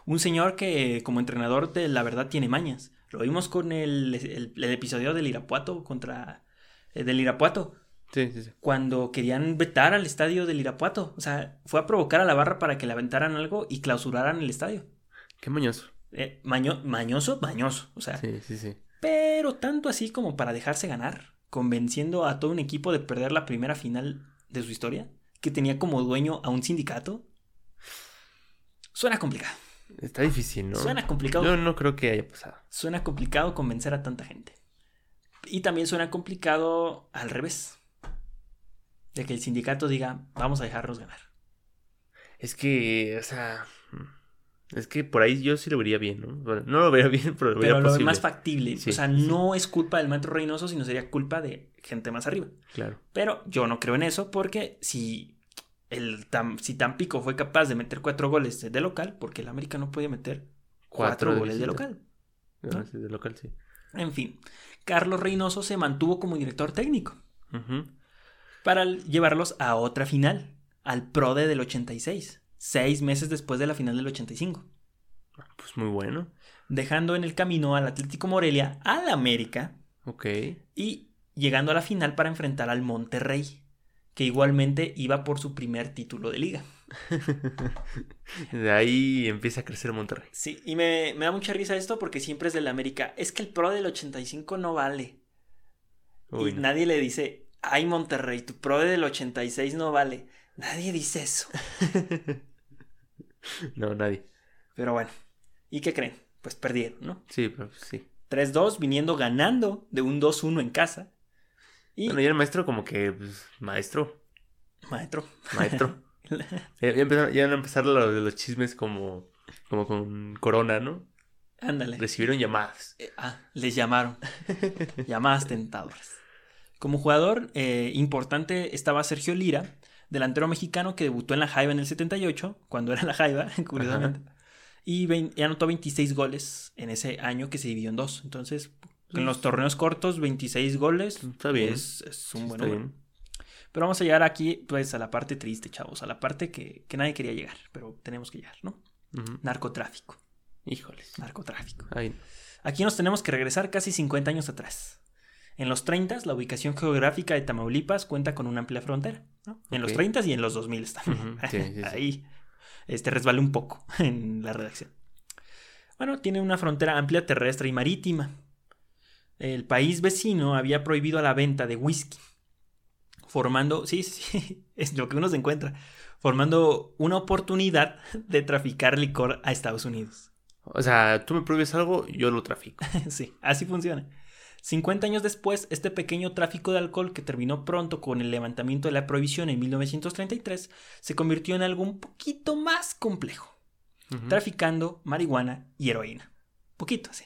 Un señor que como entrenador de la verdad tiene mañas. Lo vimos con el, el- el episodio del Irapuato contra... eh, del Irapuato, Sí, sí, sí. cuando querían vetar al estadio del Irapuato. O sea, fue a provocar a la barra para que le aventaran algo y clausuraran el estadio. Qué mañoso. Eh, maño- mañoso, mañoso. O sea, Sí, sí, sí. pero tanto así como para dejarse ganar, convenciendo a todo un equipo de perder la primera final de su historia, que tenía como dueño a un sindicato. Suena complicado. Está difícil, ¿no? Suena complicado. Yo no creo que haya pasado. Suena complicado convencer a tanta gente. Y también suena complicado al revés. De que el sindicato diga, vamos a dejarnos ganar. Es que, o sea, es que por ahí yo sí lo vería bien, ¿no? Bueno, no lo vería bien, pero lo vería Pero lo posible. más factible. Sí, o sea, sí. no es culpa del maestro Reynoso, sino sería culpa de gente más arriba. Claro. Pero yo no creo en eso porque si el Tam- si Tampico fue capaz de meter cuatro goles de local, porque el América no puede meter cuatro, de goles de local. No, sí, de local, sí. En fin, Carlos Reynoso se mantuvo como director técnico para llevarlos a otra final, al Pro de del 86, seis meses después de la final del 85, Pues muy bueno. dejando en el camino al Atlético Morelia, al América Ok. y llegando a la final para enfrentar al Monterrey, que igualmente iba por su primer título de liga. De ahí empieza a crecer Monterrey. Sí, y me, me da mucha risa esto porque siempre es del América. Es que el Pro del 85 no vale. Uy, y no. nadie le dice, ay Monterrey, tu Pro del 86 no vale. Nadie dice eso. no, nadie. Pero bueno, ¿y qué creen? Pues perdieron, ¿no? Sí, pero sí. 3-2 viniendo ganando de un 2-1 en casa. Y Bueno, y el maestro como que, pues, maestro, maestro. maestro. ya, ya empezaron, ya van a empezar lo de los chismes como, como con Corona, ¿no? Ándale. Recibieron llamadas. Eh, ah, les llamaron. Llamadas tentadoras. Como jugador eh, importante estaba Sergio Lira, delantero mexicano que debutó en la Jaiba en el 78, cuando era la Jaiba, curiosamente. Y anotó 26 goles en ese año que se dividió en dos. Entonces, en los torneos cortos, 26 goles. Está bien. Es, es un Sí, buen número. Pero vamos a llegar aquí, pues, a la parte triste, chavos. A la parte que, que nadie quería llegar, pero tenemos que llegar, ¿no? Narcotráfico. Híjoles. Narcotráfico. Ay, Aquí nos tenemos que regresar casi 50 años atrás. En los 30, la ubicación geográfica de Tamaulipas cuenta con una amplia frontera. ¿no? En los Ok. 30 y en los 2000 también. Ujú, sí, sí, sí. Ahí este, resbalé un poco en la redacción. Bueno, tiene una frontera amplia terrestre y marítima. El país vecino había prohibido la venta de whisky, formando, sí, sí, es lo que uno se encuentra, formando una oportunidad de traficar licor a Estados Unidos. O sea, tú me prohíbes algo, yo lo trafico. Sí, así funciona. 50 años después, este pequeño tráfico de alcohol que terminó pronto con el levantamiento de la prohibición en 1933 se convirtió en algo un poquito más complejo, traficando marihuana y heroína. Poquito así.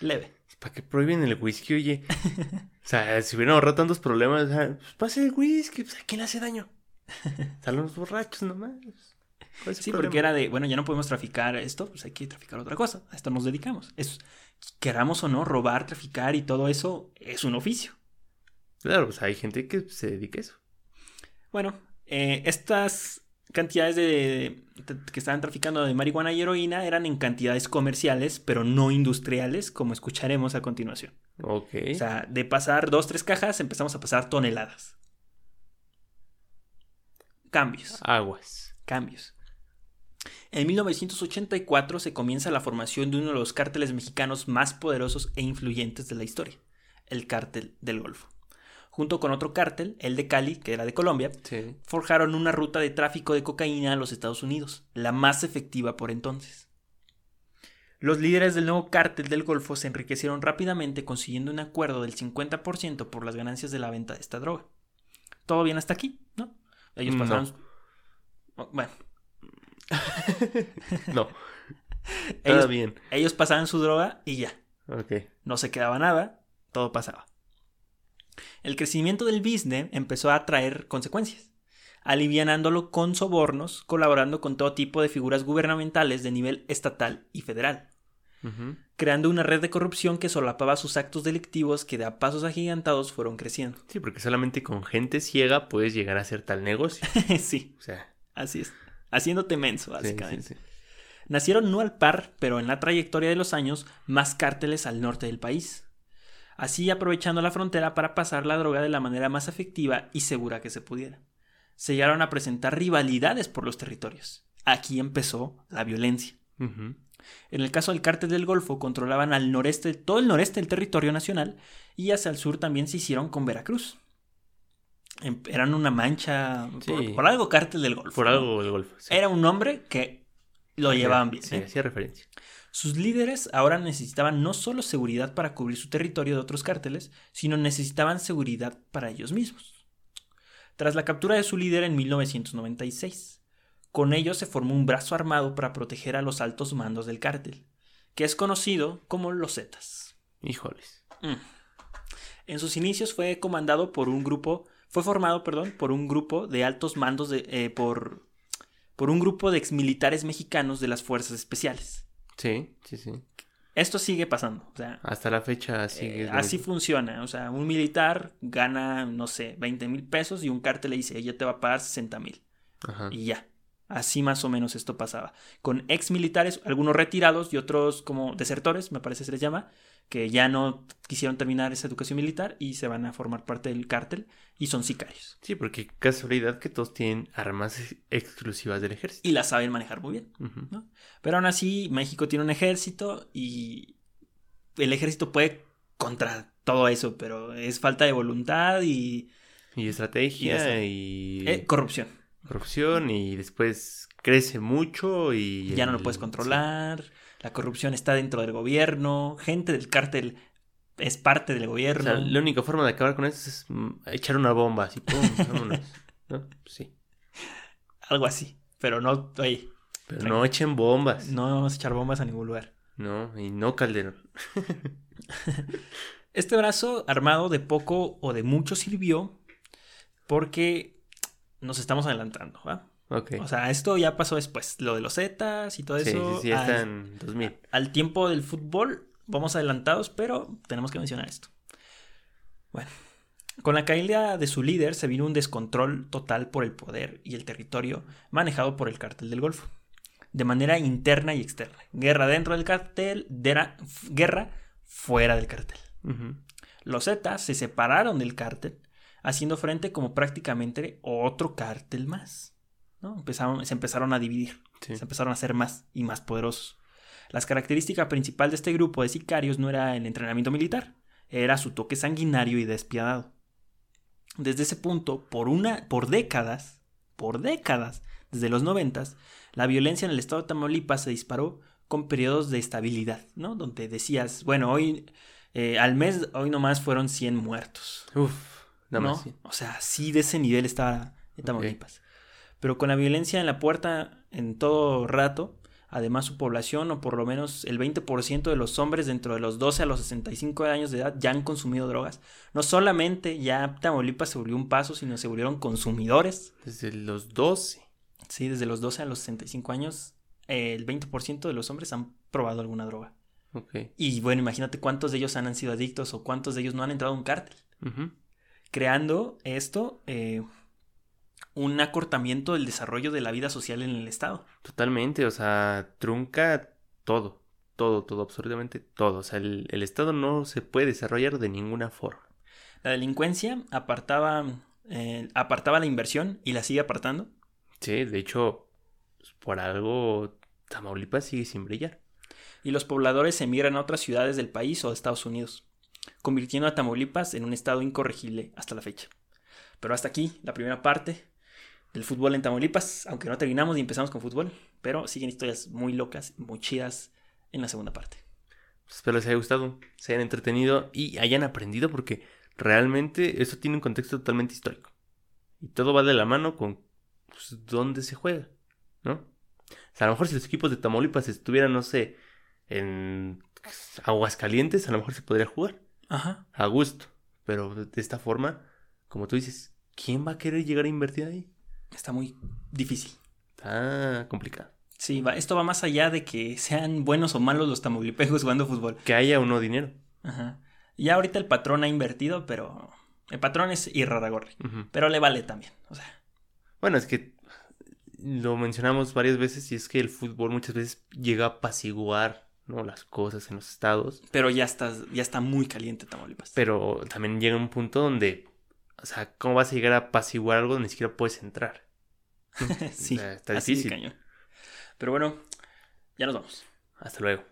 Leve. ¿Para qué prohíben el whisky, oye? O sea, si hubieran ahorrado tantos problemas, o sea, pues pase el whisky, pues a quién le hace daño. Salen los borrachos nomás. ¿Cuál es el Sí, problema? porque era de, bueno, ya no podemos traficar esto, pues hay que traficar otra cosa. A esto nos dedicamos. Es, queramos o no, robar, traficar y todo eso es un oficio. Claro, pues hay gente que se dedica a eso. Bueno, eh, estas cantidades de, de- que estaban traficando de marihuana y heroína eran en cantidades comerciales, pero no industriales, como escucharemos a continuación. Ok. O sea, de pasar dos, tres cajas, empezamos a pasar toneladas. Cambios. Aguas. cambios. En 1984 se comienza la formación de uno de los cárteles mexicanos más poderosos e influyentes de la historia, el cártel del Golfo. Junto con otro cártel, el de Cali, que era de Colombia, Sí. forjaron una ruta de tráfico de cocaína a los Estados Unidos, la más efectiva por entonces. Los líderes del nuevo cártel del Golfo se enriquecieron rápidamente consiguiendo un acuerdo del 50% por las ganancias de la venta de esta droga. Todo bien hasta aquí, ¿no? Ellos pasaron... Oh, Bueno, No. ellos, bien. ellos pasaban su droga y ya. No se quedaba nada, todo pasaba. El crecimiento del business empezó a traer consecuencias, alivianándolo con sobornos, colaborando con todo tipo de figuras gubernamentales de nivel estatal y federal, creando una red de corrupción que solapaba sus actos delictivos que de a pasos agigantados fueron creciendo. Sí, porque solamente con gente ciega puedes llegar a hacer tal negocio. sí, O sea, así es. Haciéndote menso, sí, básicamente. sí, sí. Nacieron no al par, pero en la trayectoria de los años, más cárteles al norte del país. Así aprovechando la frontera para pasar la droga de la manera más efectiva y segura que se pudiera. Se llegaron a presentar rivalidades por los territorios. Aquí empezó la violencia. En el caso del cártel del Golfo, controlaban al noreste, todo el noreste del territorio nacional y hacia el sur también se hicieron con Veracruz. Em- Eran una mancha, por, Sí. por algo cártel del Golfo. Por algo el golfo. sí. Era un nombre que lo llevaban bien. Sí, ¿eh? hacía referencia. Sus líderes ahora necesitaban no solo seguridad para cubrir su territorio de otros cárteles, sino necesitaban seguridad para ellos mismos. Tras la captura de su líder en 1996, con ello se formó un brazo armado para proteger a los altos mandos del cártel, que es conocido como los Zetas. Híjoles. Mm. En sus inicios fue comandado por un grupo, fue formado, perdón, por un grupo de altos mandos de, eh, por, por un grupo de exmilitares mexicanos de las fuerzas especiales. Sí, sí, sí. Esto sigue pasando, o sea, Hasta la fecha sigue. eh, así funciona, o sea, un militar gana, no sé, 20 mil pesos y un cártel le dice, ella te va a pagar 60 mil y ya. Así más o menos esto pasaba. Con ex militares, algunos retirados y otros como desertores, me parece se les llama, que ya no quisieron terminar esa educación militar y se van a formar parte del cártel y son sicarios. Sí, porque casualidad que todos tienen armas ex- exclusivas del ejército. Y la saben manejar muy bien. Pero aún así, México tiene un ejército y el ejército puede contra todo eso, pero es falta de voluntad y Y estrategia y, eh, corrupción. corrupción y después crece mucho y... Ya no lo puedes controlar. La corrupción está dentro del gobierno. Gente del cártel es parte del. O gobierno. sea, la única forma de acabar con eso es mm, echar una bomba así, pum, vámonos. ¿No? Sí. Algo así. Pero no, oye, Pero no echen bombas. no vamos a echar bombas a ningún lugar. No, y no Calderón. Este brazo armado de poco o de mucho sirvió porque nos estamos adelantando, ¿va? O sea, esto ya pasó después. Lo de los Zetas y todo sí, eso. sí, sí, al- en 2000. al tiempo del fútbol vamos adelantados, pero tenemos que mencionar esto. Bueno, con la caída de su líder se vino un descontrol total por el poder y el territorio manejado por el cártel del Golfo, de manera interna y externa. Guerra dentro del cártel, dera- f- guerra fuera del cártel. Ujú. Los Zetas se separaron del cártel, haciendo frente como prácticamente otro cártel más. ¿No? Empezaron, se empezaron a dividir, Sí. se empezaron a hacer más y más poderosos. Las características principal de este grupo de sicarios no era el entrenamiento militar, era su toque sanguinario y despiadado. Desde ese punto, por una, por décadas, por décadas, desde los noventas, la violencia en el estado de Tamaulipas se disparó con periodos de estabilidad, ¿no? Donde decías, bueno, hoy eh, al mes, hoy nomás fueron 100 muertos. Uf, nada ¿no? más. O sea, sí de ese nivel estaba en Tamaulipas. Pero con la violencia en la puerta en todo rato, además su población, o por lo menos el 20% de los hombres dentro de los 12 a los 65 años de edad, ya han consumido drogas. No solamente ya Tamaulipas se volvió un paso, sino se volvieron consumidores. Desde los 12. Sí, desde los 12 a los 65 años, eh, el 20% de los hombres han probado alguna droga. Ok. Y bueno, imagínate cuántos de ellos han sido adictos o cuántos de ellos no han entrado a un cártel creando esto eh, un acortamiento del desarrollo de la vida social en el Estado. Totalmente, o sea, trunca todo. Todo, todo, absolutamente todo. O sea, el, el Estado no se puede desarrollar de ninguna forma. La delincuencia apartaba, eh, apartaba la inversión y la sigue apartando. Sí, de hecho, pues, por algo Tamaulipas sigue sin brillar. y los pobladores emigran a otras ciudades del país o de Estados Unidos, convirtiendo a Tamaulipas en un estado incorregible hasta la fecha. Pero hasta aquí la primera parte del fútbol en Tamaulipas, aunque no terminamos y empezamos con fútbol, pero siguen historias muy locas, muy chidas en la segunda parte. Espero les haya gustado, se hayan entretenido y hayan aprendido porque realmente eso tiene un contexto totalmente histórico. Y todo va de la mano con pues, dónde se juega, ¿no? O sea, a lo mejor si los equipos de Tamaulipas estuvieran, no sé, en Aguascalientes, a lo mejor se podría jugar Ajá. a gusto. Pero de esta forma, como tú dices, ¿quién va a querer llegar a invertir ahí? Está muy difícil. Está complicado. Sí, va, esto va más allá de que sean buenos o malos los tamaulipecos jugando fútbol. Que haya o no dinero. Ajá. Ya ahorita el patrón ha invertido, pero el patrón es Irraragorri. Ujú. Pero le vale también. O sea, Bueno, es que lo mencionamos varias veces y es que el fútbol muchas veces llega a apaciguar ¿no? las cosas en los estados, pero ya está, ya está muy caliente Tamaulipas. pero también llega un punto donde, o sea, ¿cómo vas a llegar a apaciguar algo donde ni siquiera puedes entrar? sí, O sea, está así de difícil. cañón. Pero bueno, ya nos vamos. Hasta luego.